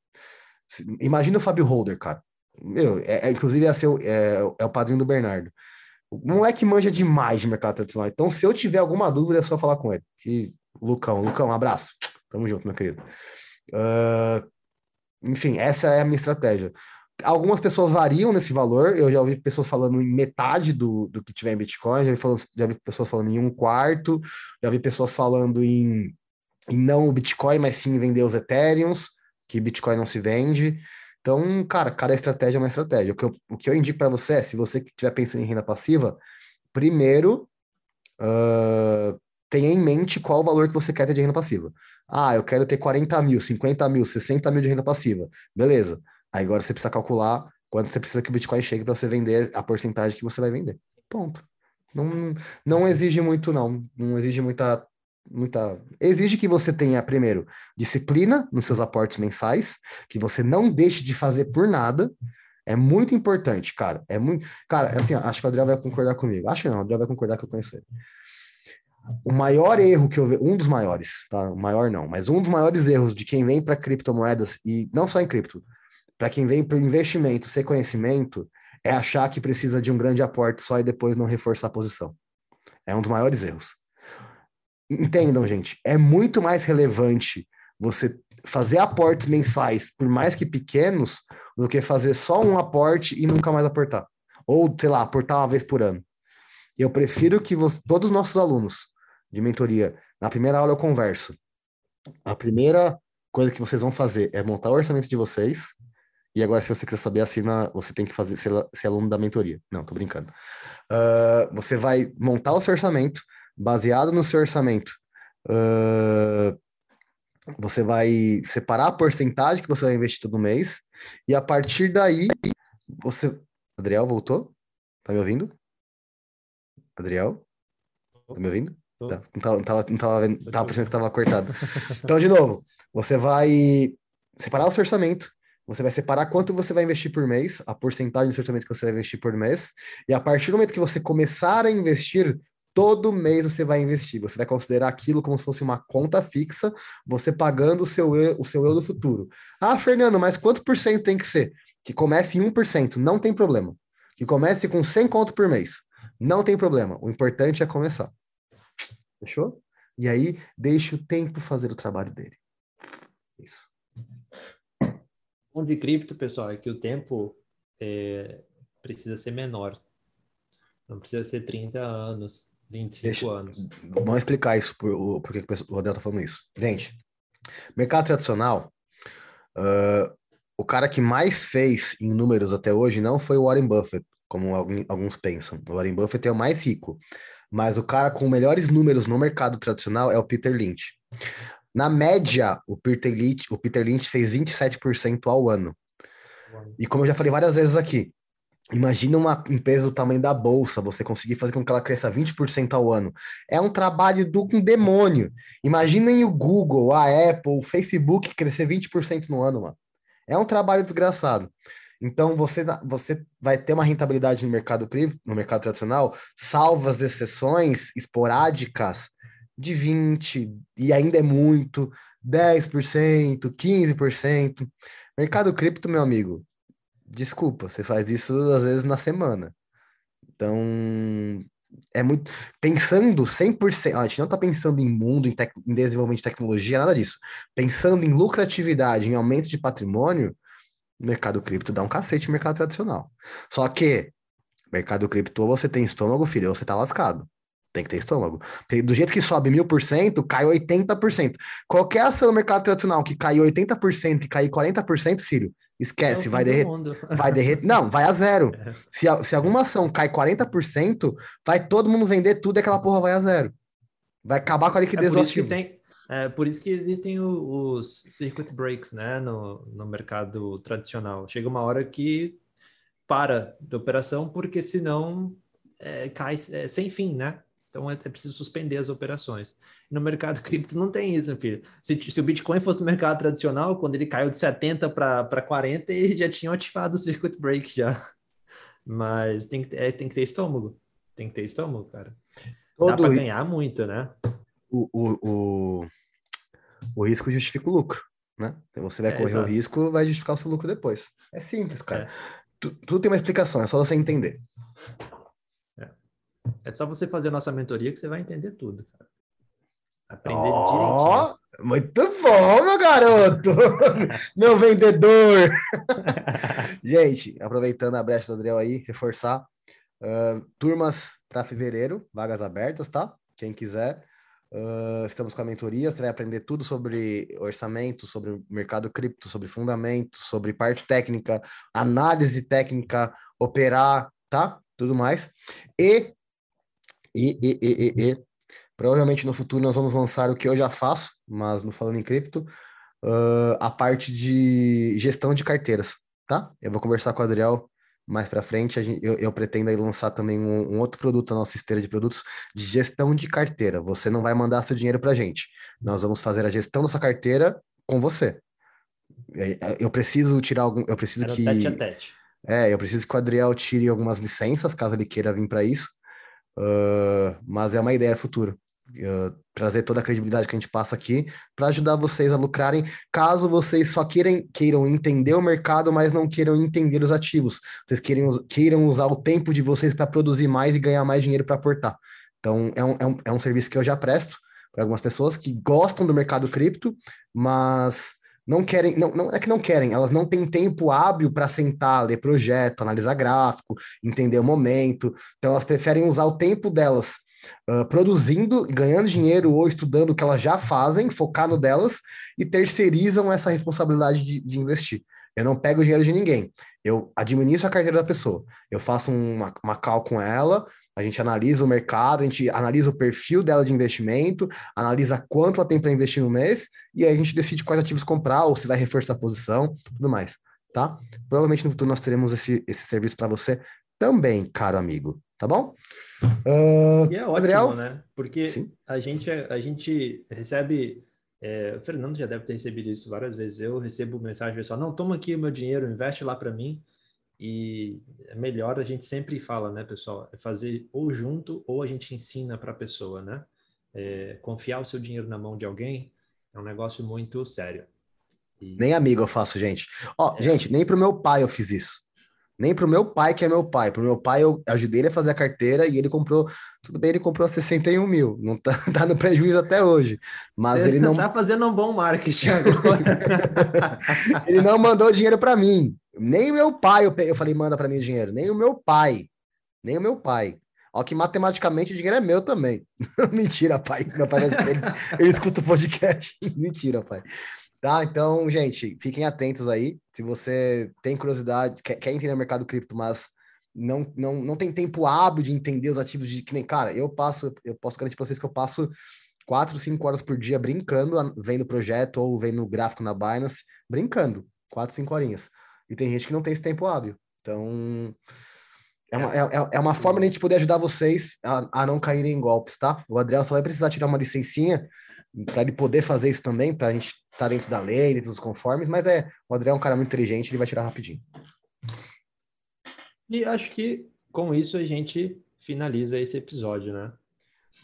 Imagina o Fábio Holder, cara. Meu, é, é inclusive é, seu, é, é o padrinho do Bernardo. O moleque manja demais de mercado tradicional. Então, se eu tiver alguma dúvida, é só falar com ele. Que, Lucão, Lucão, um abraço. Tamo junto, meu querido. Uh, enfim, essa é a minha estratégia. Algumas pessoas variam nesse valor. Eu já ouvi pessoas falando em metade do, do que tiver em Bitcoin, já vi, falando, já vi pessoas falando em um quarto, já vi pessoas falando em, em não o Bitcoin, mas sim vender os Ethereums, que Bitcoin não se vende. Então, cara, cada estratégia é uma estratégia. O que eu, o que eu indico para você é, se você estiver pensando em renda passiva, primeiro, uh, tenha em mente qual o valor que você quer ter de renda passiva. Ah, eu quero ter 40 mil, 50 mil, 60 mil de renda passiva. Beleza. Aí agora você precisa calcular quanto você precisa que o Bitcoin chegue para você vender a porcentagem que você vai vender. Ponto. Não, não exige muito, não. Não exige muita, muita. Exige que você tenha, primeiro, disciplina nos seus aportes mensais, que você não deixe de fazer por nada. É muito importante, cara. É muito. Cara, assim, acho que o Adriano vai concordar comigo. Acho que não, o Adriano vai concordar que eu conheço ele. O maior erro que eu vejo, um dos maiores, tá? O maior não, mas um dos maiores erros de quem vem para criptomoedas, e não só em cripto, para quem vem para investimento, ser conhecimento, é achar que precisa de um grande aporte só e depois não reforçar a posição. É um dos maiores erros. Entendam, gente, é muito mais relevante você fazer aportes mensais, por mais que pequenos, do que fazer só um aporte e nunca mais aportar. Ou, sei lá, aportar uma vez por ano. Eu prefiro que você, todos os nossos alunos de mentoria, na primeira aula eu converso. A primeira coisa que vocês vão fazer é montar o orçamento de vocês, e agora, se você quiser saber, assina, você tem que fazer ser, ser aluno da mentoria. Não, tô brincando. Uh, você vai montar o seu orçamento, baseado no seu orçamento. Uh, você vai separar a porcentagem que você vai investir todo mês, e a partir daí, você. Adriel, voltou? Tá me ouvindo? Adriel? Tá me ouvindo? Tá, não tava, não tava, não tava, tava pensando que tava cortado. Então, de novo, você vai separar o seu orçamento, você vai separar quanto você vai investir por mês, a porcentagem do seu orçamento que você vai investir por mês, e a partir do momento que você começar a investir, todo mês você vai investir. Você vai considerar aquilo como se fosse uma conta fixa, você pagando o seu eu, o seu eu do futuro. Ah, Fernando, mas quanto por cento tem que ser? Que comece em 1%, não tem problema. Que comece com 100 conto por mês, não tem problema. O importante é começar. Fechou? E aí, deixe o tempo fazer o trabalho dele. Isso bom de cripto, pessoal, é que o tempo é, precisa ser menor. Não precisa ser 30 anos, 25 Deixa, anos. Vamos explicar isso, por, por que o Rodel tá falando isso. Gente, mercado tradicional, uh, o cara que mais fez em números até hoje não foi o Warren Buffett, como alguns pensam. O Warren Buffett é o mais rico. Mas o cara com melhores números no mercado tradicional é o Peter Lynch. Na média, o Peter Lynch, o Peter Lynch fez 27% ao ano. E como eu já falei várias vezes aqui, imagina uma empresa do tamanho da bolsa, você conseguir fazer com que ela cresça 20% ao ano. É um trabalho do um demônio. Imaginem o Google, a Apple, o Facebook crescer 20% no ano, mano. É um trabalho desgraçado. Então você, você vai ter uma rentabilidade no mercado no mercado tradicional, salvo as exceções esporádicas, de 20%, e ainda é muito, 10%, 15%. Mercado cripto, meu amigo, desculpa, você faz isso às vezes na semana. Então, é muito. Pensando 100%, a gente não está pensando em mundo, em, tec, em desenvolvimento de tecnologia, nada disso. Pensando em lucratividade, em aumento de patrimônio, mercado cripto dá um cacete no mercado tradicional. Só que, mercado cripto, você tem estômago, filho, ou você tá lascado. Tem que ter estômago. Do jeito que sobe mil por cento, cai 80%. Qualquer ação no mercado tradicional que cai 80% e cair 40%, filho, esquece, é vai derreter. Vai derreter. Não, vai a zero. É. Se, se alguma ação cai 40%, vai todo mundo vender tudo e aquela porra vai a zero. Vai acabar com a liquidez é por isso que tem, é por isso que existem os circuit breaks, né, no, no mercado tradicional. Chega uma hora que para da operação, porque senão é, cai é, sem fim, né? Então é, é preciso suspender as operações. No mercado cripto não tem isso, filho. Se, se, o Bitcoin fosse no mercado tradicional, quando ele caiu de 70 para 40, eles já tinham ativado o circuit break já. Mas tem, é, tem que ter estômago. Tem que ter estômago, cara. Todo Dá para ganhar muito, né? O, o, o, o risco justifica o lucro, né? Então você vai é, correr exato. o risco, vai justificar o seu lucro depois. É simples, cara. É. Tudo tem uma explicação, é só você entender. É. É só você fazer a nossa mentoria que você vai entender tudo, cara. Aprender oh, direitinho. Muito bom, meu garoto! meu vendedor! Gente, aproveitando a brecha do Adriel aí, reforçar. Uh, turmas para fevereiro, vagas abertas, tá? Quem quiser. Uh, estamos com a mentoria, você vai aprender tudo sobre orçamento, sobre mercado cripto, sobre fundamentos, sobre parte técnica, análise técnica, operar, tá? Tudo mais. E, e, e, e, e, provavelmente no futuro nós vamos lançar o que eu já faço, mas no Falando em Cripto, uh, a parte de gestão de carteiras, tá? Eu vou conversar com o Adriel mais para frente, gente, eu, eu, pretendo lançar também um, um, outro produto na nossa esteira de produtos de gestão de carteira. Você não vai mandar seu dinheiro para a gente. Nós vamos fazer a gestão da sua carteira com você. É, é, eu preciso tirar algum. Eu preciso Era que. Tete a tete. É, eu preciso que o Adriel tire algumas licenças, caso ele queira vir para isso. Uh, mas é uma ideia futura uh, trazer toda a credibilidade que a gente passa aqui para ajudar vocês a lucrarem, caso vocês só queiram, queiram entender o mercado, mas não queiram entender os ativos. Vocês queiram, queiram usar o tempo de vocês para produzir mais e ganhar mais dinheiro para aportar. Então, é um, é, um, é um serviço que eu já presto para algumas pessoas que gostam do mercado cripto, mas não querem, não, não é que não querem, elas não têm tempo hábil para sentar, ler projeto, analisar gráfico, entender o momento. Então elas preferem usar o tempo delas uh, produzindo, ganhando dinheiro ou estudando o que elas já fazem, focar no delas e terceirizam essa responsabilidade de, de investir. Eu não pego o dinheiro de ninguém. Eu administro a carteira da pessoa. Eu faço uma, uma call com ela, a gente analisa o mercado, a gente analisa o perfil dela de investimento, analisa quanto ela tem para investir no mês, e aí a gente decide quais ativos comprar, ou se vai reforçar a posição, tudo mais, tá? Provavelmente no futuro nós teremos esse, esse serviço para você também, caro amigo tá bom? Uh, e é ótimo, Adriel? né? Porque a gente, a gente recebe. É, o Fernando já deve ter recebido isso várias vezes. Eu recebo mensagem pessoal: não, toma aqui o meu dinheiro, investe lá para mim. E é melhor a gente sempre fala, né, pessoal? É fazer ou junto ou a gente ensina para a pessoa, né? É, confiar o seu dinheiro na mão de alguém é um negócio muito sério. E... Nem amigo eu faço, gente. Ó, é. gente, nem pro meu pai eu fiz isso. Nem pro meu pai, que é meu pai. Pro meu pai, eu ajudei ele a fazer a carteira e ele comprou. Tudo bem, ele comprou 61 mil. Não tá, tá no prejuízo até hoje. Mas Você ele não. tá fazendo um bom marketing ele não mandou dinheiro para mim. Nem o meu pai, eu, eu falei, manda para mim o dinheiro. Nem o meu pai. Nem o meu pai. Ó, que matematicamente o dinheiro é meu também. Mentira, pai. Meu pai ele, ele escuta o podcast. Mentira, pai. Tá? Então, gente, fiquem atentos aí. Se você tem curiosidade, quer, quer entender o mercado cripto, mas não, não, não tem tempo hábil de entender os ativos de que nem, cara, eu passo, eu posso garantir para vocês que eu passo quatro, cinco horas por dia brincando, vendo projeto ou vendo gráfico na Binance, brincando, quatro, cinco horinhas. E tem gente que não tem esse tempo hábil. Então, é uma, é, é, é uma forma de a gente poder ajudar vocês a, a não caírem em golpes, tá? O Adriel só vai precisar tirar uma licencinha para ele poder fazer isso também, para a gente estar tá dentro da lei, dentro dos conformes, mas é, o André é um cara muito inteligente, ele vai tirar rapidinho. E acho que com isso a gente finaliza esse episódio, né?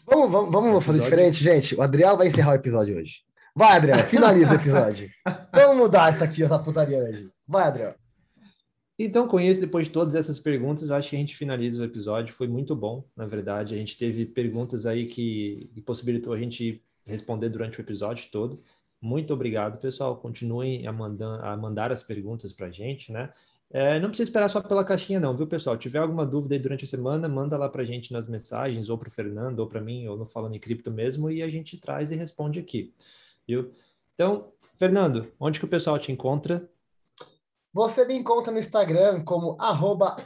Vamos, vamos, vamos episódio... fazer diferente, gente. O Adriel vai encerrar o episódio hoje. Vai, Adriel, finaliza o episódio. vamos mudar isso aqui, essa putaria hoje. Vai, Adriel. Então, com isso, depois de todas essas perguntas, acho que a gente finaliza o episódio. Foi muito bom, na verdade. A gente teve perguntas aí que, que possibilitou a gente responder durante o episódio todo. Muito obrigado, pessoal. Continuem a, mandar, a mandar as perguntas para a gente, né? É, não precisa esperar só pela caixinha, não, viu, pessoal? Se tiver alguma dúvida aí durante a semana, manda lá para a gente nas mensagens, ou para o Fernando, ou para mim, ou no Falando em Cripto mesmo, e a gente traz e responde aqui, viu? Então, Fernando, onde que o pessoal te encontra? Você me encontra no Instagram como arroba.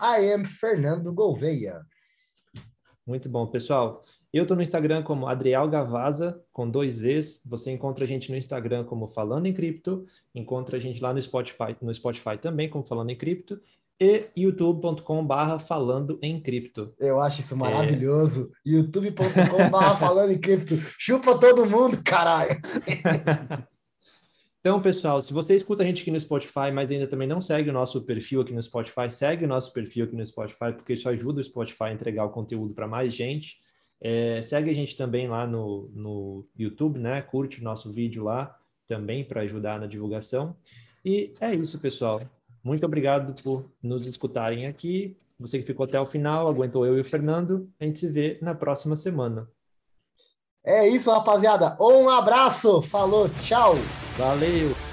Muito bom, pessoal. Eu estou no Instagram como Adriel Gavaza, com dois Zs. Você encontra a gente no Instagram como Falando em Cripto, encontra a gente lá no Spotify, no Spotify também como Falando em Cripto, e youtube.com/barra falando em cripto. Eu acho isso maravilhoso. É... youtube.com/barra falando em cripto. Chupa todo mundo, caralho. Então, pessoal, se você escuta a gente aqui no Spotify, mas ainda também não segue o nosso perfil aqui no Spotify, segue o nosso perfil aqui no Spotify, porque isso ajuda o Spotify a entregar o conteúdo para mais gente. É, segue a gente também lá no, no YouTube, né? Curte nosso vídeo lá também para ajudar na divulgação. E é isso, pessoal. Muito obrigado por nos escutarem aqui Você que ficou até o final, aguentou eu e o Fernando. A gente se vê na próxima semana. É isso, rapaziada. Um abraço. Falou, tchau. Valeu.